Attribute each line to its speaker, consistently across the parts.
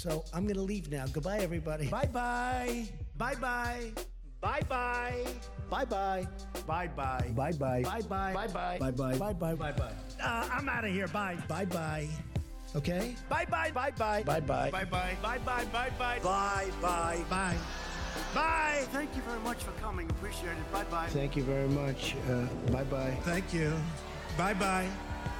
Speaker 1: So I'm going to leave now. Goodbye, everybody.
Speaker 2: Bye bye. Bye bye. Bye bye.
Speaker 1: Bye bye.
Speaker 2: Bye bye.
Speaker 1: Bye bye.
Speaker 2: Bye bye.
Speaker 1: Bye bye. Bye bye.
Speaker 2: Bye bye. Bye bye. Uh, I'm out of here. Bye.
Speaker 1: Bye bye. Okay?
Speaker 2: Bye bye. Bye bye.
Speaker 1: Bye bye.
Speaker 2: Bye bye. Bye bye. Bye bye.
Speaker 1: Bye bye.
Speaker 2: Bye. Bye. Thank you very much for coming. Appreciate it. Bye bye.
Speaker 1: Thank you very much. Uh, bye bye.
Speaker 2: Thank you. Bye bye.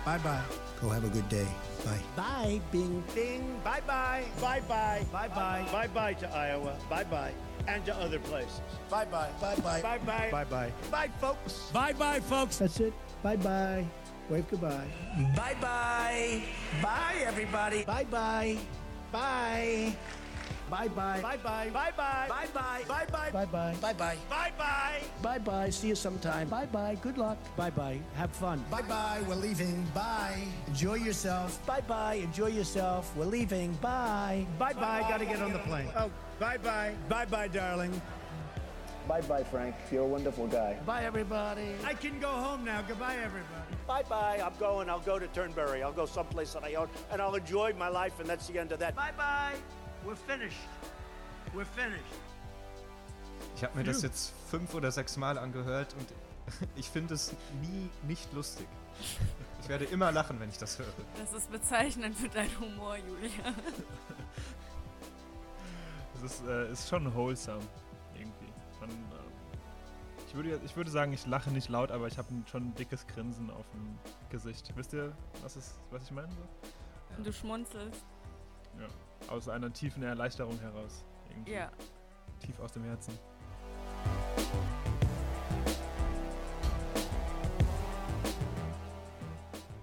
Speaker 2: Bye bye.
Speaker 1: Go have a good day. Bye.
Speaker 2: Bye. Bing. Bing. Bye bye. Bye bye. Bye bye. Bye bye to Iowa. Bye bye. And to other places. Bye bye.
Speaker 1: Bye bye.
Speaker 2: Bye bye. Bye bye. Bye folks.
Speaker 3: Bye bye, folks.
Speaker 1: That's it. Bye bye. Wave goodbye.
Speaker 2: Bye bye. Bye everybody.
Speaker 1: Bye bye.
Speaker 2: Bye.
Speaker 1: Bye bye.
Speaker 2: Bye bye. Bye bye. Bye bye. Bye bye.
Speaker 1: Bye bye.
Speaker 2: Bye bye. Bye bye.
Speaker 1: Bye bye. See you sometime. Bye bye. Good luck. Bye bye. Have fun.
Speaker 2: Bye bye. We're leaving. Bye. Enjoy yourself.
Speaker 1: Bye bye. Enjoy yourself. We're leaving. Bye.
Speaker 2: Bye bye. Gotta get on the plane. Oh, bye bye. Bye bye, darling.
Speaker 1: Bye bye, Frank. You're a wonderful guy.
Speaker 2: Bye, everybody. I can go home now. Goodbye, everybody. Bye bye. I'm going. I'll go to Turnberry. I'll go someplace that I own, and I'll enjoy my life, and that's the end of that. Bye bye. We're finished. We're finished.
Speaker 4: Ich habe mir das jetzt fünf oder sechs Mal angehört und ich finde es nie nicht lustig. Ich werde immer lachen, wenn ich das höre.
Speaker 5: Das ist bezeichnend für deinen Humor, Julia.
Speaker 6: Es ist, äh, ist schon wholesome, irgendwie. Man, ähm, ich, würde, ich würde sagen, ich lache nicht laut, aber ich habe schon ein dickes Grinsen auf dem Gesicht. Wisst ihr, was, ist, was ich meine?
Speaker 5: Und du schmunzelst.
Speaker 6: Ja. Aus einer tiefen Erleichterung heraus. Irgendwie.
Speaker 5: Ja.
Speaker 6: Tief aus dem Herzen.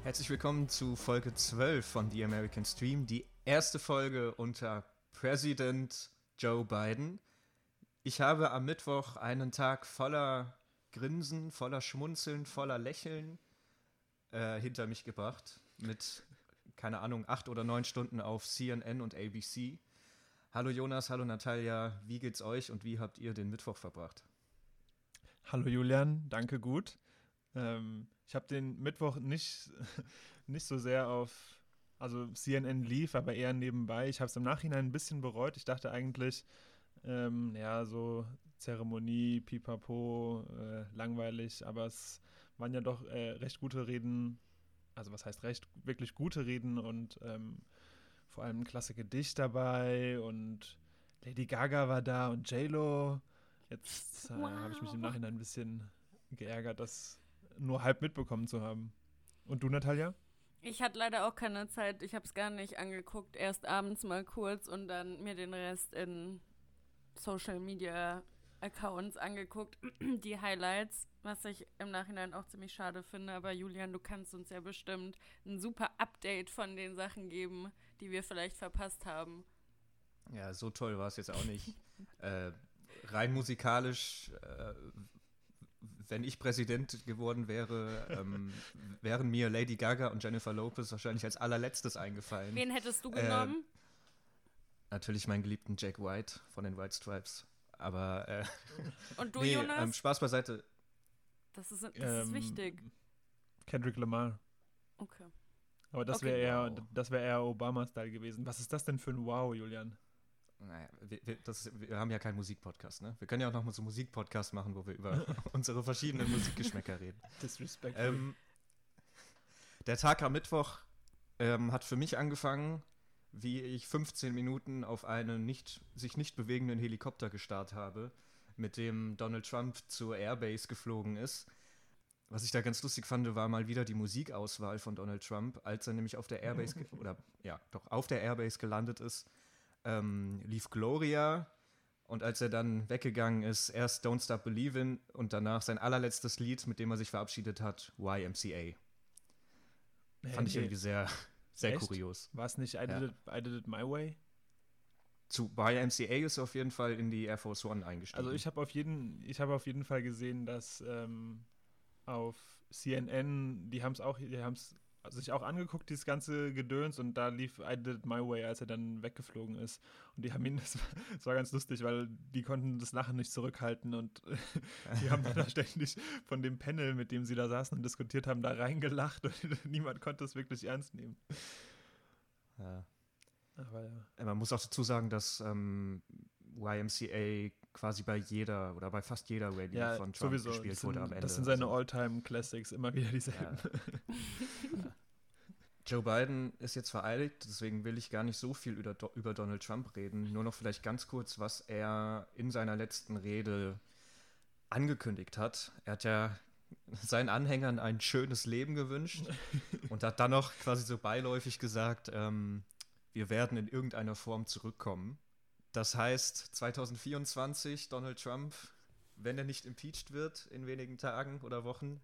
Speaker 4: Herzlich willkommen zu Folge 12 von The American Stream, die erste Folge unter Präsident Joe Biden. Ich habe am Mittwoch einen Tag voller Grinsen, voller Schmunzeln, voller Lächeln äh, hinter mich gebracht. Mit, keine Ahnung, acht oder neun Stunden auf CNN und ABC. Hallo Jonas, hallo Natalia, wie geht's euch und wie habt ihr den Mittwoch verbracht?
Speaker 6: Hallo Julian, danke gut. Ähm, ich habe den Mittwoch nicht, nicht so sehr auf, also CNN lief, aber eher nebenbei. Ich habe es im Nachhinein ein bisschen bereut. Ich dachte eigentlich, ähm, ja, so Zeremonie, Pipapo, äh, langweilig, aber es waren ja doch äh, recht gute Reden, also was heißt recht, wirklich gute Reden und ähm, vor allem ein klasse Gedicht dabei und Lady Gaga war da und J-Lo. Jetzt äh,
Speaker 5: Wow.
Speaker 6: habe ich mich im Nachhinein ein bisschen geärgert, das nur halb mitbekommen zu haben. Und du, Natalia?
Speaker 5: Ich hatte leider auch keine Zeit. Ich habe es gar nicht angeguckt. Erst abends mal kurz und dann mir den Rest in Social Media Accounts angeguckt. Die Highlights, was ich im Nachhinein auch ziemlich schade finde. Aber Julian, du kannst uns ja bestimmt ein super Update von den Sachen geben, die wir vielleicht verpasst haben.
Speaker 4: Ja, so toll war es jetzt auch nicht. äh, rein musikalisch, äh, wenn ich Präsident geworden wäre, ähm, wären mir Lady Gaga und Jennifer Lopez wahrscheinlich als allerletztes eingefallen.
Speaker 5: Wen hättest du
Speaker 4: Äh,
Speaker 5: genommen?
Speaker 4: Natürlich meinen geliebten Jack White von den White Stripes. Aber äh,
Speaker 5: und du,
Speaker 4: nee,
Speaker 5: Jonas?
Speaker 4: ähm, Spaß beiseite.
Speaker 5: Das ist, das ist
Speaker 6: ähm,
Speaker 5: wichtig.
Speaker 6: Kendrick Lamar.
Speaker 5: Okay.
Speaker 6: Aber das
Speaker 5: Okay,
Speaker 6: wäre eher,
Speaker 4: wow.
Speaker 6: das wäre eher Obama-Style gewesen. Was ist das denn für ein Wow, Julian?
Speaker 4: Naja, wir, wir, das, wir haben ja keinen Musikpodcast, ne? Wir können ja auch noch mal so einen Musikpodcast machen, wo wir über unsere verschiedenen Musikgeschmäcker reden.
Speaker 6: Disrespect.
Speaker 4: Ähm, der Tag am Mittwoch ähm, hat für mich angefangen, wie ich 15 Minuten auf einen nicht, sich nicht bewegenden Helikopter gestarrt habe, mit dem Donald Trump zur Airbase geflogen ist. Was ich da ganz lustig fand, war mal wieder die Musikauswahl von Donald Trump, als er nämlich auf der Airbase oder ja, doch auf der Airbase gelandet ist, ähm, lief Gloria und als er dann weggegangen ist, erst Don't Stop Believin' und danach sein allerletztes Lied, mit dem er sich verabschiedet hat, YMCA. Fand ich irgendwie sehr, sehr
Speaker 6: Echt?
Speaker 4: kurios.
Speaker 6: War es nicht I,
Speaker 4: Ja.
Speaker 6: did it, I Did It My Way?
Speaker 4: Zu YMCA ist er auf jeden Fall in die Air Force One eingestiegen.
Speaker 6: Also ich habe auf jeden, ich habe auf jeden Fall gesehen, dass ähm, auf CNN, die haben es auch, die haben es sich auch angeguckt, dieses ganze Gedöns und da lief I Did It My Way, als er dann weggeflogen ist. Und die haben ihn, das war, das war ganz lustig, weil die konnten das Lachen nicht zurückhalten und die haben dann da ständig von dem Panel, mit dem sie da saßen und diskutiert haben, da reingelacht und niemand konnte es wirklich ernst nehmen.
Speaker 4: Ja.
Speaker 6: Aber ja.
Speaker 4: Äh, Man muss auch dazu sagen, dass ähm, YMCA quasi bei jeder oder bei fast jeder Radio
Speaker 6: Ja,
Speaker 4: von Trump
Speaker 6: sowieso.
Speaker 4: gespielt
Speaker 6: sind,
Speaker 4: wurde am Ende.
Speaker 6: das sind seine
Speaker 4: Also,
Speaker 6: All-Time-Classics, immer wieder dieselben.
Speaker 4: Joe Biden ist jetzt vereidigt, deswegen will ich gar nicht so viel über, über Donald Trump reden. Nur noch vielleicht ganz kurz, was er in seiner letzten Rede angekündigt hat. Er hat ja seinen Anhängern ein schönes Leben gewünscht und hat dann noch quasi so beiläufig gesagt, ähm, wir werden in irgendeiner Form zurückkommen. Das heißt, 2024 Donald Trump, wenn er nicht impeached wird in wenigen Tagen oder Wochen,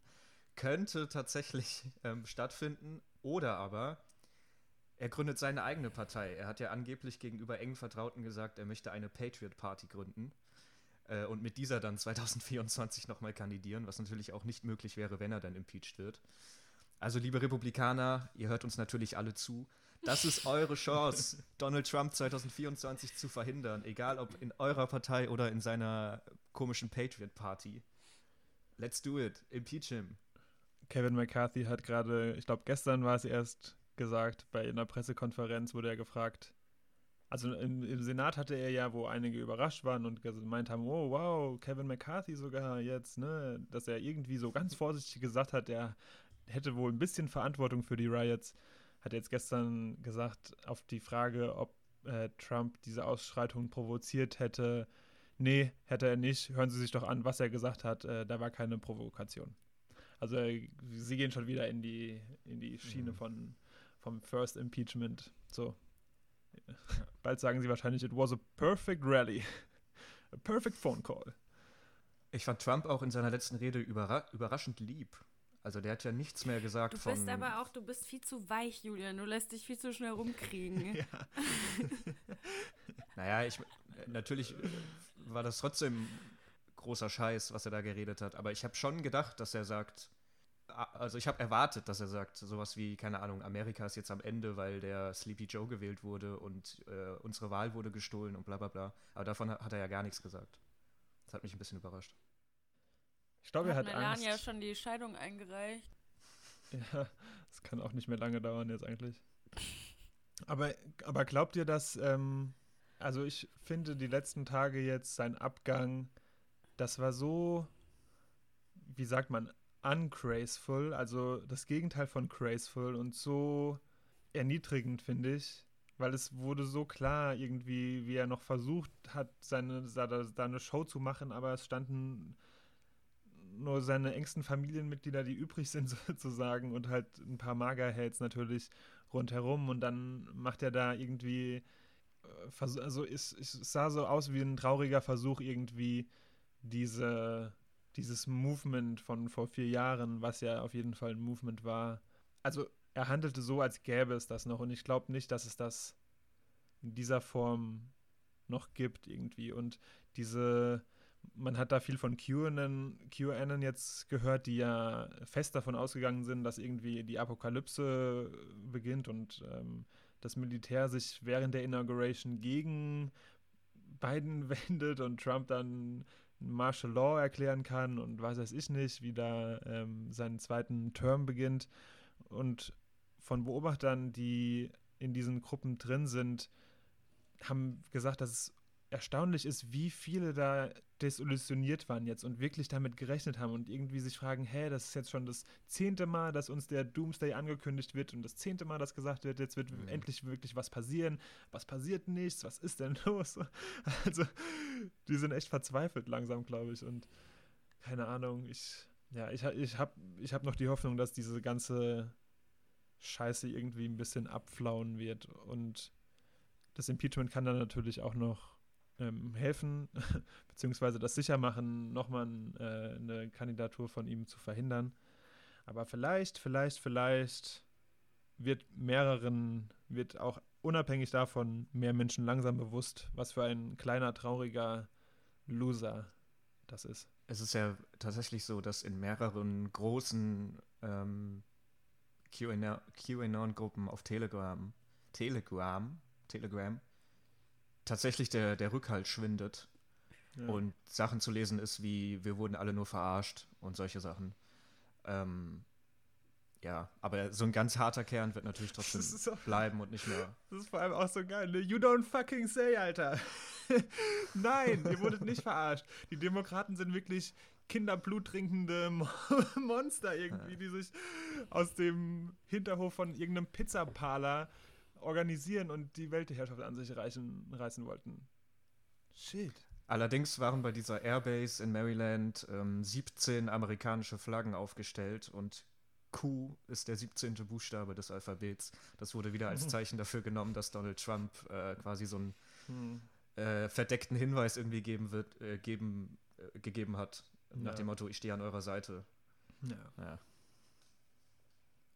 Speaker 4: könnte tatsächlich ähm, stattfinden. Oder aber er gründet seine eigene Partei. Er hat ja angeblich gegenüber engen Vertrauten gesagt, er möchte eine Patriot Party gründen äh, und mit dieser dann 2024 nochmal kandidieren, was natürlich auch nicht möglich wäre, wenn er dann impeached wird. Also, liebe Republikaner, ihr hört uns natürlich alle zu. Das ist eure Chance, Donald Trump 2024 zu verhindern, egal ob in eurer Partei oder in seiner komischen Patriot Party. Let's do it. Impeach him.
Speaker 6: Kevin McCarthy hat gerade, ich glaube gestern war es erst gesagt, bei einer Pressekonferenz wurde er gefragt, also im, im Senat hatte er ja, wo einige überrascht waren und gemeint haben, oh wow, Kevin McCarthy sogar jetzt, ne, dass er irgendwie so ganz vorsichtig gesagt hat, er hätte wohl ein bisschen Verantwortung für die Riots, hat jetzt gestern gesagt auf die Frage, ob äh, Trump diese Ausschreitungen provoziert hätte. Nee, hätte er nicht. Hören Sie sich doch an, was er gesagt hat. Äh, da war keine Provokation. Also äh, sie gehen schon wieder in die, in die Schiene
Speaker 4: Mhm.
Speaker 6: von, vom First Impeachment. So. Bald sagen sie wahrscheinlich, it was a perfect rally. A perfect phone call.
Speaker 4: Ich fand Trump auch in seiner letzten Rede überra überraschend lieb. Also der hat ja nichts mehr gesagt
Speaker 5: Du
Speaker 4: von.
Speaker 5: bist aber auch, du bist viel zu weich, Julian. Du lässt dich viel zu schnell rumkriegen.
Speaker 4: Naja, ich natürlich war das trotzdem großer Scheiß, was er da geredet hat. Aber ich habe schon gedacht, dass er sagt, also ich habe erwartet, dass er sagt, sowas wie, keine Ahnung, Amerika ist jetzt am Ende, weil der Sleepy Joe gewählt wurde und äh, unsere Wahl wurde gestohlen und bla bla bla. Aber davon hat er ja gar nichts gesagt. Das hat mich ein bisschen überrascht.
Speaker 6: Ich glaube, er
Speaker 5: Hat Melania
Speaker 6: Angst.
Speaker 5: schon die Scheidung eingereicht?
Speaker 6: Ja, das kann auch nicht mehr lange dauern jetzt eigentlich. Aber, aber glaubt ihr, dass, ähm, also ich finde die letzten Tage jetzt sein Abgang, das war so, wie sagt man, ungraceful, also das Gegenteil von graceful und so erniedrigend, finde ich. Weil es wurde so klar irgendwie, wie er noch versucht hat, seine, seine, seine Show zu machen, aber es standen nur seine engsten Familienmitglieder, die übrig sind sozusagen und halt ein paar Magerheads natürlich rundherum. Und dann macht er da irgendwie äh, also es, es sah so aus wie ein trauriger Versuch irgendwie diese dieses Movement von vor vier Jahren, was ja auf jeden Fall ein Movement war. Also er handelte so, als gäbe es das noch. Und ich glaube nicht, dass es das in dieser Form noch gibt irgendwie. Und diese man hat da viel von QAnon, QAnon jetzt gehört, die ja fest davon ausgegangen sind, dass irgendwie die Apokalypse beginnt und ähm, das Militär sich während der Inauguration gegen Biden wendet und Trump dann Martial Law erklären kann und weiß weiß ich nicht, wie da ähm, seinen zweiten Term beginnt. Und von Beobachtern, die in diesen Gruppen drin sind, haben gesagt, dass es erstaunlich ist, wie viele da desillusioniert waren jetzt und wirklich damit gerechnet haben und irgendwie sich fragen, hä, das ist jetzt schon das zehnte Mal, dass uns der Doomsday angekündigt wird und das zehnte Mal, dass gesagt wird, jetzt wird
Speaker 4: Mhm.
Speaker 6: endlich wirklich was passieren. Was passiert nichts? Was ist denn los? Also, die sind echt verzweifelt langsam, glaube ich. Und keine Ahnung, ich, ja, ich, ich habe ich hab noch die Hoffnung, dass diese ganze Scheiße irgendwie ein bisschen abflauen wird und das Impeachment kann dann natürlich auch noch ähm, helfen, beziehungsweise das sicher machen, nochmal äh, eine Kandidatur von ihm zu verhindern. Aber vielleicht, vielleicht, vielleicht wird mehreren, wird auch unabhängig davon mehr Menschen langsam bewusst, was für ein kleiner, trauriger Loser das ist.
Speaker 4: Es ist ja tatsächlich so, dass in mehreren großen ähm, QAnon QAnon-Gruppen auf Telegram, Telegram, Telegram, tatsächlich der, der Rückhalt schwindet
Speaker 6: Ja.
Speaker 4: und Sachen zu lesen ist wie, wir wurden alle nur verarscht und solche Sachen. Ähm, ja, aber so ein ganz harter Kern wird natürlich trotzdem
Speaker 6: auch,
Speaker 4: bleiben und nicht mehr.
Speaker 6: Das ist vor allem auch so geil. Ne? You don't fucking say, Alter. Nein, ihr wurdet nicht verarscht. Die Demokraten sind wirklich Kinderblut trinkende Monster irgendwie, die sich aus dem Hinterhof von irgendeinem Pizzaparler organisieren und die Weltherrschaft an sich reichen, reißen wollten. Shit.
Speaker 4: Allerdings waren bei dieser Airbase in Maryland ähm, 17 amerikanische Flaggen aufgestellt und Q ist der 17. Buchstabe des Alphabets. Das wurde wieder als Zeichen dafür genommen, dass Donald Trump äh, quasi so einen hm. äh, verdeckten Hinweis irgendwie geben wird, äh, geben, äh, gegeben hat, nach ja. dem Motto, ich stehe an eurer Seite. Ja. ja.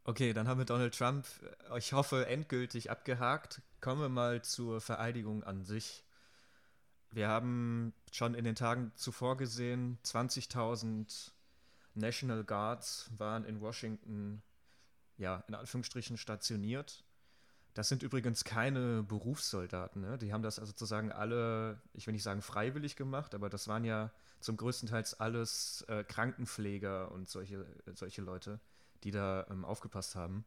Speaker 4: Okay, dann haben wir Donald Trump, äh, ich hoffe, endgültig abgehakt. Kommen wir mal zur Vereidigung an sich. Wir haben schon in den Tagen zuvor gesehen, 20.000 National Guards waren in Washington, ja, in Anführungsstrichen stationiert. Das sind übrigens keine Berufssoldaten, ne? Die haben das also sozusagen alle, ich will nicht sagen freiwillig gemacht, aber das waren ja zum größten Teil alles äh, Krankenpfleger und solche, solche Leute, die da ähm, aufgepasst haben.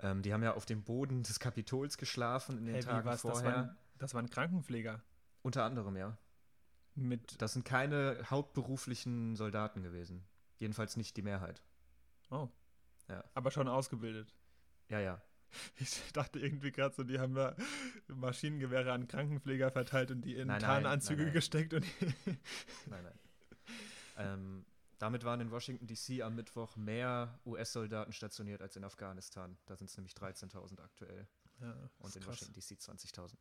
Speaker 4: Ähm, die haben ja auf dem Boden des Kapitols geschlafen in den hey, Tagen vorher.
Speaker 6: Das waren, das waren Krankenpfleger.
Speaker 4: Unter anderem, ja. Mit das sind keine hauptberuflichen Soldaten gewesen. Jedenfalls nicht die Mehrheit.
Speaker 6: Oh. Ja. Aber schon ausgebildet.
Speaker 4: Ja, ja.
Speaker 6: Ich dachte irgendwie gerade so, die haben ja Maschinengewehre an Krankenpfleger verteilt und die in nein, Tarnanzüge nein, nein, gesteckt. Und
Speaker 4: nein, nein. Ähm, damit waren in Washington DC am Mittwoch mehr US-Soldaten stationiert als in Afghanistan. Da sind es nämlich 13.000 aktuell. Ja, und in krass. Washington DC 20.000.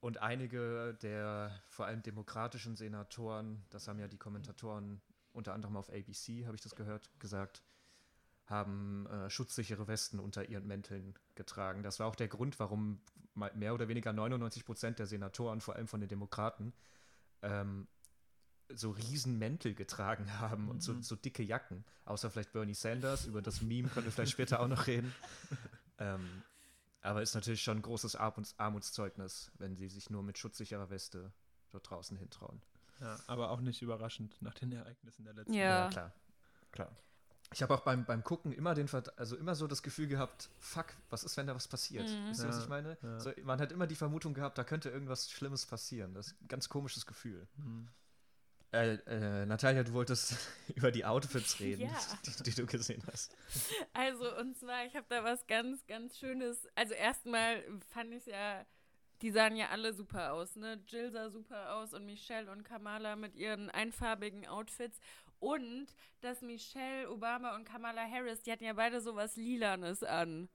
Speaker 4: Und einige der vor allem demokratischen Senatoren, das haben ja die Kommentatoren unter anderem auf ABC, habe ich das gehört, gesagt, haben äh, schutzsichere Westen unter ihren Mänteln getragen. Das war auch der Grund, warum mehr oder weniger 99 Prozent der Senatoren, vor allem von den Demokraten, ähm, so riesen Mäntel getragen haben mhm. und so, mhm. so, dicke Jacken. Außer vielleicht Bernie Sanders, über das Meme können wir vielleicht später auch noch reden. Ähm, aber ist natürlich schon ein großes Armuts Armutszeugnis, wenn sie sich nur mit schutzsicherer Weste dort draußen hintrauen.
Speaker 6: Ja, aber auch nicht überraschend nach den Ereignissen der letzten
Speaker 5: ja.
Speaker 4: ja klar. Klar. Ich habe auch beim, beim Gucken immer den also immer so das Gefühl gehabt, fuck, was ist, wenn da was passiert? Mhm. Wisst ihr, ja, was ich meine? Ja. So, man hat immer die Vermutung gehabt, da könnte irgendwas Schlimmes passieren. Das ist ein ganz komisches Gefühl. Mhm. Äh, äh, Natalia, du wolltest über die Outfits reden, ja. die, die, du gesehen hast.
Speaker 5: Also, und zwar, ich habe da was ganz, ganz Schönes. Also, erstmal fand ich es ja, die sahen ja alle super aus, ne? Jill sah super aus und Michelle und Kamala mit ihren einfarbigen Outfits. Und dass Michelle Obama und Kamala Harris, die hatten ja beide sowas Lilanes an.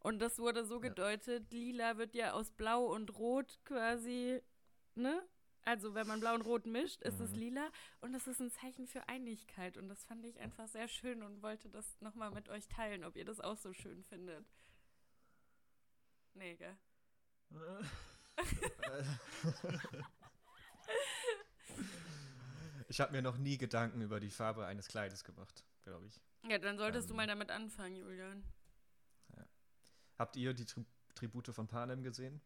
Speaker 5: Und das wurde so gedeutet, ja. lila wird ja aus Blau und Rot quasi, ne? Also wenn man Blau und Rot mischt, ist mhm. es lila und das ist ein Zeichen für Einigkeit und das fand ich einfach sehr schön und wollte das nochmal mit euch teilen, ob ihr das auch so schön findet. Nee, gell?
Speaker 4: ich habe mir noch nie Gedanken über die Farbe eines Kleides gemacht, glaube ich.
Speaker 5: Ja, dann solltest ähm, du mal damit anfangen, Julian.
Speaker 4: Ja. Habt ihr die Tri Tribute von Panem gesehen?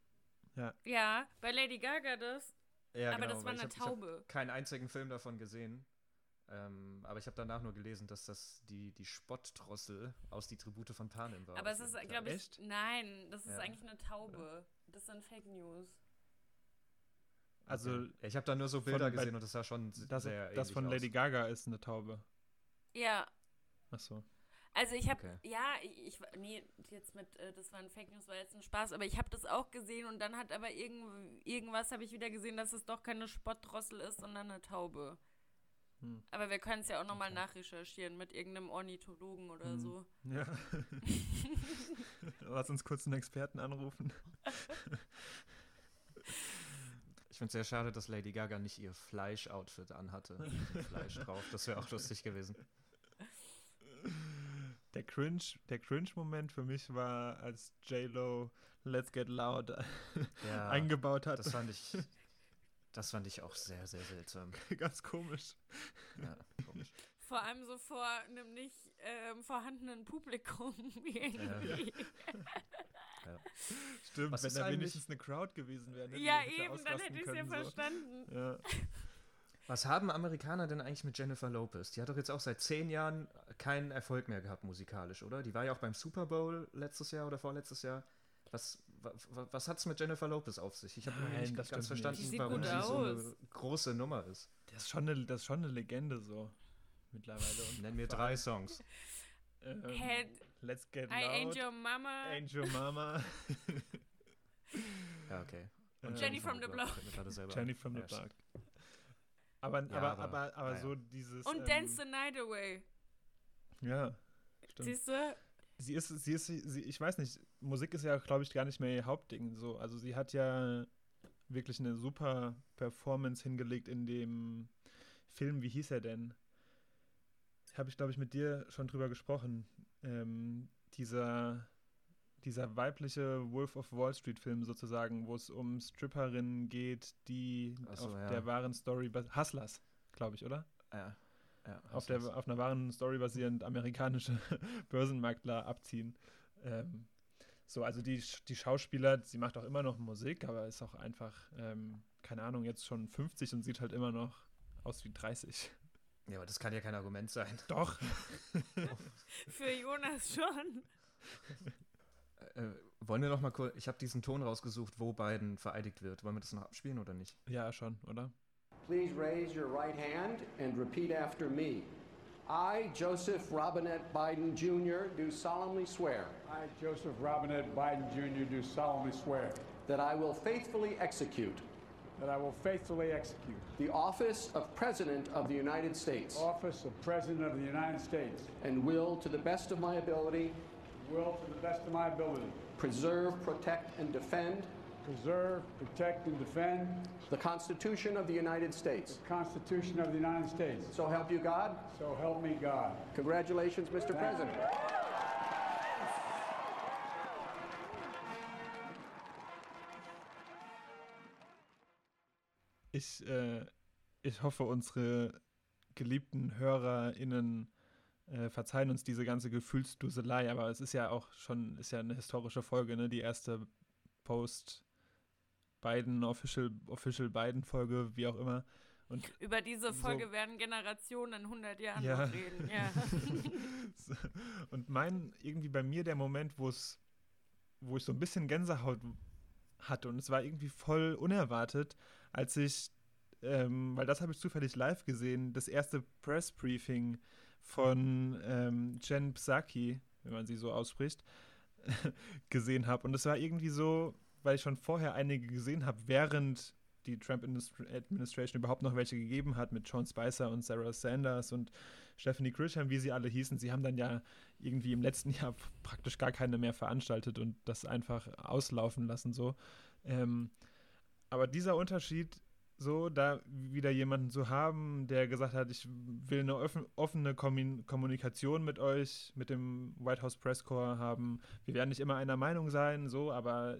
Speaker 5: Ja. Ja, bei Lady Gaga das. Ja, aber genau, das war eine ich hab, Taube.
Speaker 4: Ich habe keinen einzigen Film davon gesehen. Ähm, aber ich habe danach nur gelesen, dass das die, die Spottdrossel aus die Tribute von Panem war.
Speaker 5: Aber es ist, glaube ich, Echt? nein, das ist ja. eigentlich eine Taube. Oder? Das sind Fake News.
Speaker 6: Also, okay.
Speaker 4: ich habe da nur so Bilder gesehen und das sah schon
Speaker 6: das,
Speaker 4: sehr
Speaker 6: Das von Lady aus. Gaga ist eine Taube.
Speaker 5: Ja.
Speaker 6: Ach so.
Speaker 5: Also ich habe, okay. ja, ich, nee, jetzt mit, äh, das war ein Fake News, war jetzt ein Spaß, aber ich habe das auch gesehen und dann hat aber irgend, irgendwas habe ich wieder gesehen, dass es doch keine Spottdrossel ist, sondern eine Taube. Hm. Aber wir können es ja auch nochmal okay. nachrecherchieren mit irgendeinem Ornithologen oder hm. so.
Speaker 6: Ja. Lass uns kurz einen Experten anrufen.
Speaker 4: Ich finde es sehr schade, dass Lady Gaga nicht ihr Fleisch-Outfit anhatte. Fleisch drauf, das wäre auch lustig gewesen
Speaker 6: der Cringe, der Cringe-Moment für mich war, als J-Lo Let's Get Loud ja, eingebaut hat.
Speaker 4: Das fand ich, das fand ich auch sehr, sehr seltsam.
Speaker 6: Ganz komisch.
Speaker 4: Ja, komisch.
Speaker 5: Vor allem so vor einem nicht ähm, vorhandenen Publikum irgendwie.
Speaker 6: Ja. Stimmt, Was wenn da wenigstens eine Crowd gewesen wäre. Ne,
Speaker 5: ja, eben, dann hätte ich es ja verstanden.
Speaker 6: Ja.
Speaker 4: Was haben Amerikaner denn eigentlich mit Jennifer Lopez? Die hat doch jetzt auch seit zehn Jahren keinen Erfolg mehr gehabt musikalisch, oder? Die war ja auch beim Super Bowl letztes Jahr oder vorletztes Jahr. Was, was, was hat es mit Jennifer Lopez auf sich? Ich habe nicht
Speaker 6: das
Speaker 4: ganz
Speaker 6: stimmt
Speaker 4: verstanden,
Speaker 5: nicht. Die
Speaker 4: warum sie so eine große Nummer ist.
Speaker 6: Das ist schon eine, das ist schon eine Legende so mittlerweile. Und
Speaker 4: Nenn mir drei Songs.
Speaker 6: Ähm,
Speaker 5: Hey,
Speaker 6: Let's Get
Speaker 5: I ain't
Speaker 6: Loud,
Speaker 5: your mama.
Speaker 6: Angel Mama,
Speaker 4: Ja, okay.
Speaker 6: Äh,
Speaker 5: Jenny from the Block.
Speaker 6: Jenny from the Block. Aber,
Speaker 4: Ja,
Speaker 6: aber,
Speaker 4: aber-
Speaker 6: aber, aber
Speaker 4: naja.
Speaker 6: so dieses.
Speaker 5: Und
Speaker 6: ähm,
Speaker 5: Dance the Night Away.
Speaker 6: Ja, stimmt.
Speaker 5: Siehst du?
Speaker 6: Sie ist, sie ist, sie, ich weiß nicht, Musik ist ja, glaube ich, gar nicht mehr ihr Hauptding. So. Also sie hat ja wirklich eine super Performance hingelegt in dem Film, wie hieß er denn? Habe ich, glaube ich, mit dir schon drüber gesprochen. Ähm, dieser, dieser weibliche Wolf of Wall Street Film sozusagen, wo es um Stripperinnen geht, die
Speaker 4: so,
Speaker 6: auf
Speaker 4: ja.
Speaker 6: der wahren Story, Hustlers, glaube ich, oder?
Speaker 4: Ja. ja
Speaker 6: auf, der, auf einer wahren Story basierend amerikanische Börsenmakler abziehen. Ähm, so, also die, die Schauspieler, sie macht auch immer noch Musik, aber ist auch einfach, ähm, keine Ahnung, jetzt schon 50 und sieht halt immer noch aus wie 30.
Speaker 4: ja, aber das kann ja kein Argument sein.
Speaker 6: Doch.
Speaker 5: Für Jonas schon.
Speaker 4: Äh, äh, wollen wir noch mal kurz, ich habe diesen Ton rausgesucht, wo Biden vereidigt wird. Wollen wir das noch abspielen oder nicht?
Speaker 6: Ja, schon, oder?
Speaker 3: Please raise your right hand and repeat after me. I, Joseph Robinette Biden Jr., do solemnly swear
Speaker 7: I, Joseph Robinette Biden Jr., do solemnly swear
Speaker 3: that I will faithfully execute
Speaker 7: that I will faithfully execute
Speaker 3: the office of President of the United States
Speaker 7: the office of President of the United States,
Speaker 3: and will, to the best of my ability,
Speaker 7: will to the best of my ability
Speaker 3: preserve, protect, and defend
Speaker 7: preserve, protect, and defend
Speaker 3: the Constitution of the United States.
Speaker 7: the Constitution of the United States.
Speaker 3: So help you God.
Speaker 7: So help me God.
Speaker 3: Congratulations, Mr. President.
Speaker 6: Ich, äh, ich hoffe, unsere geliebten HörerInnen äh, verzeihen uns diese ganze Gefühlsduselei, aber es ist ja auch schon, ist ja eine historische Folge, ne? Die erste Post Biden, Official, Official Biden-Folge, wie auch immer. Und
Speaker 5: Über diese
Speaker 6: So.
Speaker 5: Folge werden Generationen in 100 Jahren
Speaker 6: Ja.
Speaker 5: noch reden. Ja.
Speaker 6: So, Und mein, irgendwie bei mir der Moment, wo es, wo ich so ein bisschen Gänsehaut hatte und es war irgendwie voll unerwartet, als ich, ähm, weil das habe ich zufällig live gesehen, das erste Press-Briefing von ähm, Jen Psaki, wenn man sie so ausspricht, gesehen habe. Und es war irgendwie so, weil ich schon vorher einige gesehen habe, während die Trump Administra- Administration überhaupt noch welche gegeben hat mit Sean Spicer und Sarah Sanders und Stephanie Grisham, wie sie alle hießen. Sie haben dann ja irgendwie im letzten Jahr praktisch gar keine mehr veranstaltet und das einfach auslaufen lassen so. Ähm, aber dieser Unterschied, so da wieder jemanden zu haben, der gesagt hat, ich will eine offen, offene Kommun Kommunikation mit euch, mit dem White House Press Corps haben. Wir werden nicht immer einer Meinung sein, so, aber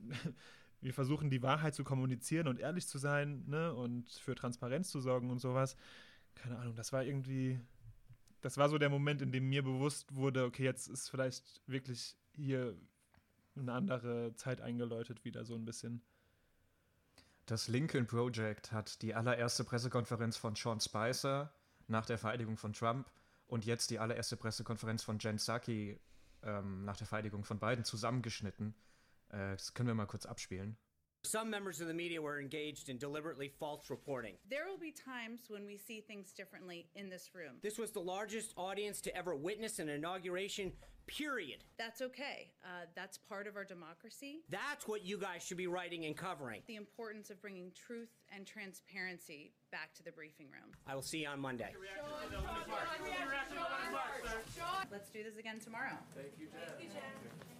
Speaker 6: wir versuchen die Wahrheit zu kommunizieren und ehrlich zu sein, ne, und für Transparenz zu sorgen und sowas. Keine Ahnung, das war irgendwie, das war so der Moment, in dem mir bewusst wurde, okay, jetzt ist vielleicht wirklich hier eine andere Zeit eingeläutet wieder so ein bisschen.
Speaker 4: Das Lincoln Project hat die allererste Pressekonferenz von Sean Spicer nach der Vereidigung von Trump und jetzt die allererste Pressekonferenz von Jen Psaki ähm, nach der Vereidigung von Biden zusammengeschnitten. Äh, das können wir mal kurz abspielen.
Speaker 8: Some members of the media were engaged in deliberately false reporting.
Speaker 9: There will be times when we see things differently in this room.
Speaker 8: This was the largest audience to ever witness an inauguration, period.
Speaker 9: That's okay. Uh, that's part of our democracy.
Speaker 8: That's what you guys should be writing and covering.
Speaker 9: The importance of bringing truth and transparency back to the briefing room.
Speaker 8: I will see you on Monday.
Speaker 9: Let's do this again tomorrow. Thank you.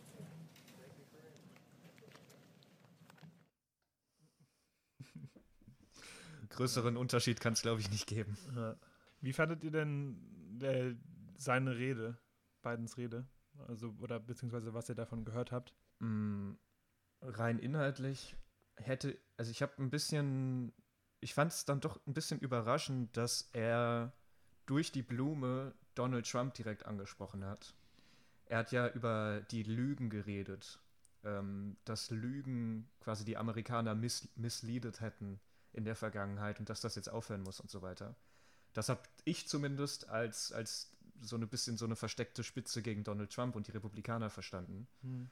Speaker 4: Größeren Unterschied kann es, glaube ich, nicht geben.
Speaker 6: Wie fandet ihr denn äh, seine Rede, Bidens Rede? Also, oder beziehungsweise was ihr davon gehört habt?
Speaker 4: Mm, rein inhaltlich hätte, also ich habe ein bisschen, ich fand es dann doch ein bisschen überraschend, dass er durch die Blume Donald Trump direkt angesprochen hat. Er hat ja über die Lügen geredet, ähm, dass Lügen quasi die Amerikaner miss misleadet hätten in der Vergangenheit und dass das jetzt aufhören muss und so weiter. Das habe ich zumindest als, als so ein bisschen so eine versteckte Spitze gegen Donald Trump und die Republikaner verstanden. Hm.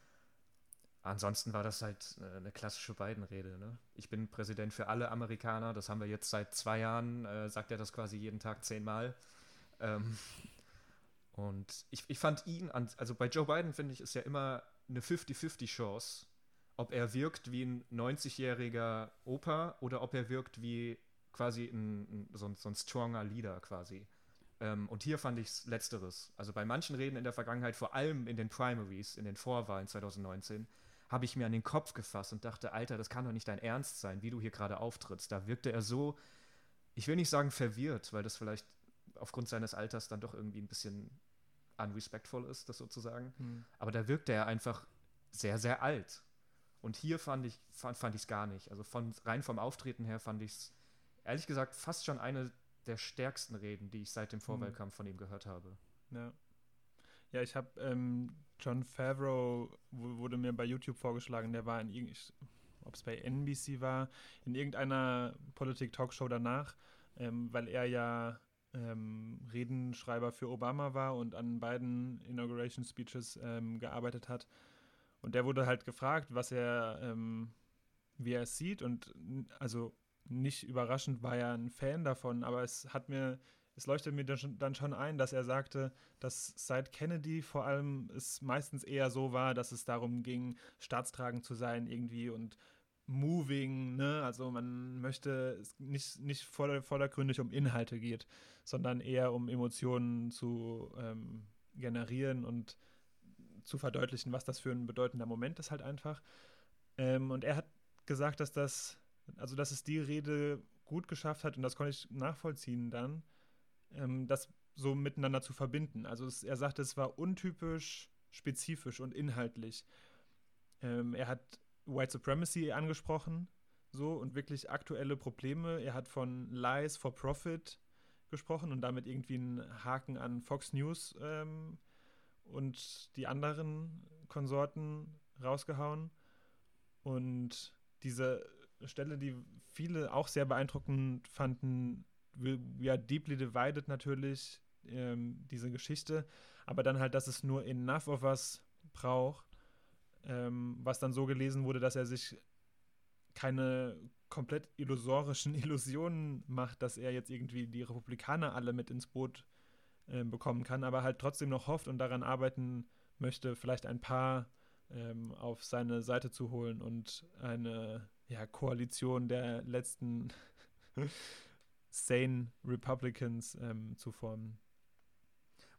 Speaker 4: Ansonsten war das halt äh, eine klassische Biden-Rede. Ne? Ich bin Präsident für alle Amerikaner. Das haben wir jetzt seit zwei Jahren. Äh, sagt er das quasi jeden Tag zehnmal. Ähm, und ich, ich fand ihn, an, also bei Joe Biden finde ich, ist ja immer eine 50-50 Chance, ob er wirkt wie ein 90-jähriger Opa oder ob er wirkt wie quasi ein, ein, so, ein, so ein stronger Leader quasi. Ähm, und hier fand ich es letzteres. Also bei manchen Reden in der Vergangenheit, vor allem in den Primaries, in den Vorwahlen 2019, habe ich mir an den Kopf gefasst und dachte, Alter, das kann doch nicht dein Ernst sein, wie du hier gerade auftrittst. Da wirkte er so, ich will nicht sagen verwirrt, weil das vielleicht aufgrund seines Alters dann doch irgendwie ein bisschen unrespectful ist, das sozusagen. Hm. Aber da wirkte er einfach sehr, sehr alt. Und hier fand ich es fand, fand gar nicht. Also von, rein vom Auftreten her fand ich es, ehrlich gesagt, fast schon eine der stärksten Reden, die ich seit dem hm. Vorwahlkampf von ihm gehört habe.
Speaker 6: Ja. Ja, ich habe ähm, John Favreau wurde mir bei YouTube vorgeschlagen, der war in ob es bei NBC war, in irgendeiner Politik-Talkshow danach, ähm, weil er ja ähm, Redenschreiber für Obama war und an beiden Inauguration Speeches ähm, gearbeitet hat. Und der wurde halt gefragt, was er, ähm, wie er es sieht. Und also nicht überraschend war er ein Fan davon, aber es hat mir, es leuchtet mir dann schon ein, dass er sagte, dass seit Kennedy vor allem es meistens eher so war, dass es darum ging, staatstragend zu sein irgendwie und moving, ne? Also man möchte nicht, nicht vordergründig um Inhalte geht, sondern eher um Emotionen zu ähm, generieren und zu verdeutlichen, was das für ein bedeutender Moment ist halt einfach. Ähm, und er hat gesagt, dass das, also dass es die Rede gut geschafft hat, und das konnte ich nachvollziehen dann, ähm, das so miteinander zu verbinden. Also es, er sagte, es war untypisch, spezifisch und inhaltlich. Ähm, er hat White Supremacy angesprochen, so und wirklich aktuelle Probleme. Er hat von Lies for Profit gesprochen und damit irgendwie einen Haken an Fox News ähm, und die anderen Konsorten rausgehauen. Und diese Stelle, die viele auch sehr beeindruckend fanden, ja, deeply divided natürlich, ähm, diese Geschichte, aber dann halt, dass es nur enough of us braucht, ähm, was dann so gelesen wurde, dass er sich keine komplett illusorischen Illusionen macht, dass er jetzt irgendwie die Republikaner alle mit ins Boot äh, bekommen kann, aber halt trotzdem noch hofft und daran arbeiten möchte, vielleicht ein paar ähm, auf seine Seite zu holen und eine ja, Koalition der letzten sane Republicans ähm, zu formen.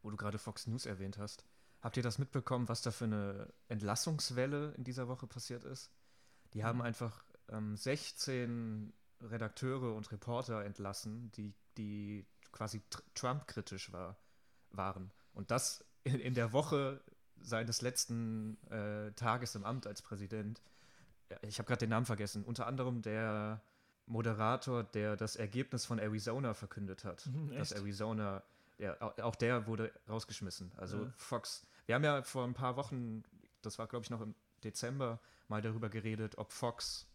Speaker 4: Wo du gerade Fox News erwähnt hast, Habt ihr das mitbekommen, was da für eine Entlassungswelle in dieser Woche passiert ist? Die haben mhm. einfach ähm, 16 Redakteure und Reporter entlassen, die, die quasi Trump-kritisch war, waren. Und das in, in, der Woche seines letzten äh, Tages im Amt als Präsident. Ich habe gerade den Namen vergessen. Unter anderem der Moderator, der das Ergebnis von Arizona verkündet hat. Mhm, dass Arizona, ja, auch der wurde rausgeschmissen. Also ja. Fox wir haben ja vor ein paar Wochen, das war glaube ich noch im Dezember, mal darüber geredet, ob Fox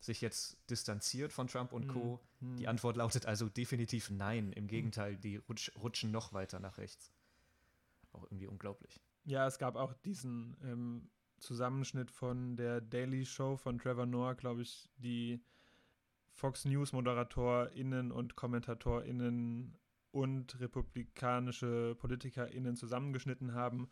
Speaker 4: sich jetzt distanziert von Trump und Co. Mhm. Die Antwort lautet also definitiv nein. Im Gegenteil, die rutsch, rutschen noch weiter nach rechts. Auch irgendwie unglaublich.
Speaker 6: Ja, es gab auch diesen ähm, Zusammenschnitt von der Daily Show von Trevor Noah, glaube ich, die Fox News ModeratorInnen und KommentatorInnen und republikanische PolitikerInnen zusammengeschnitten haben,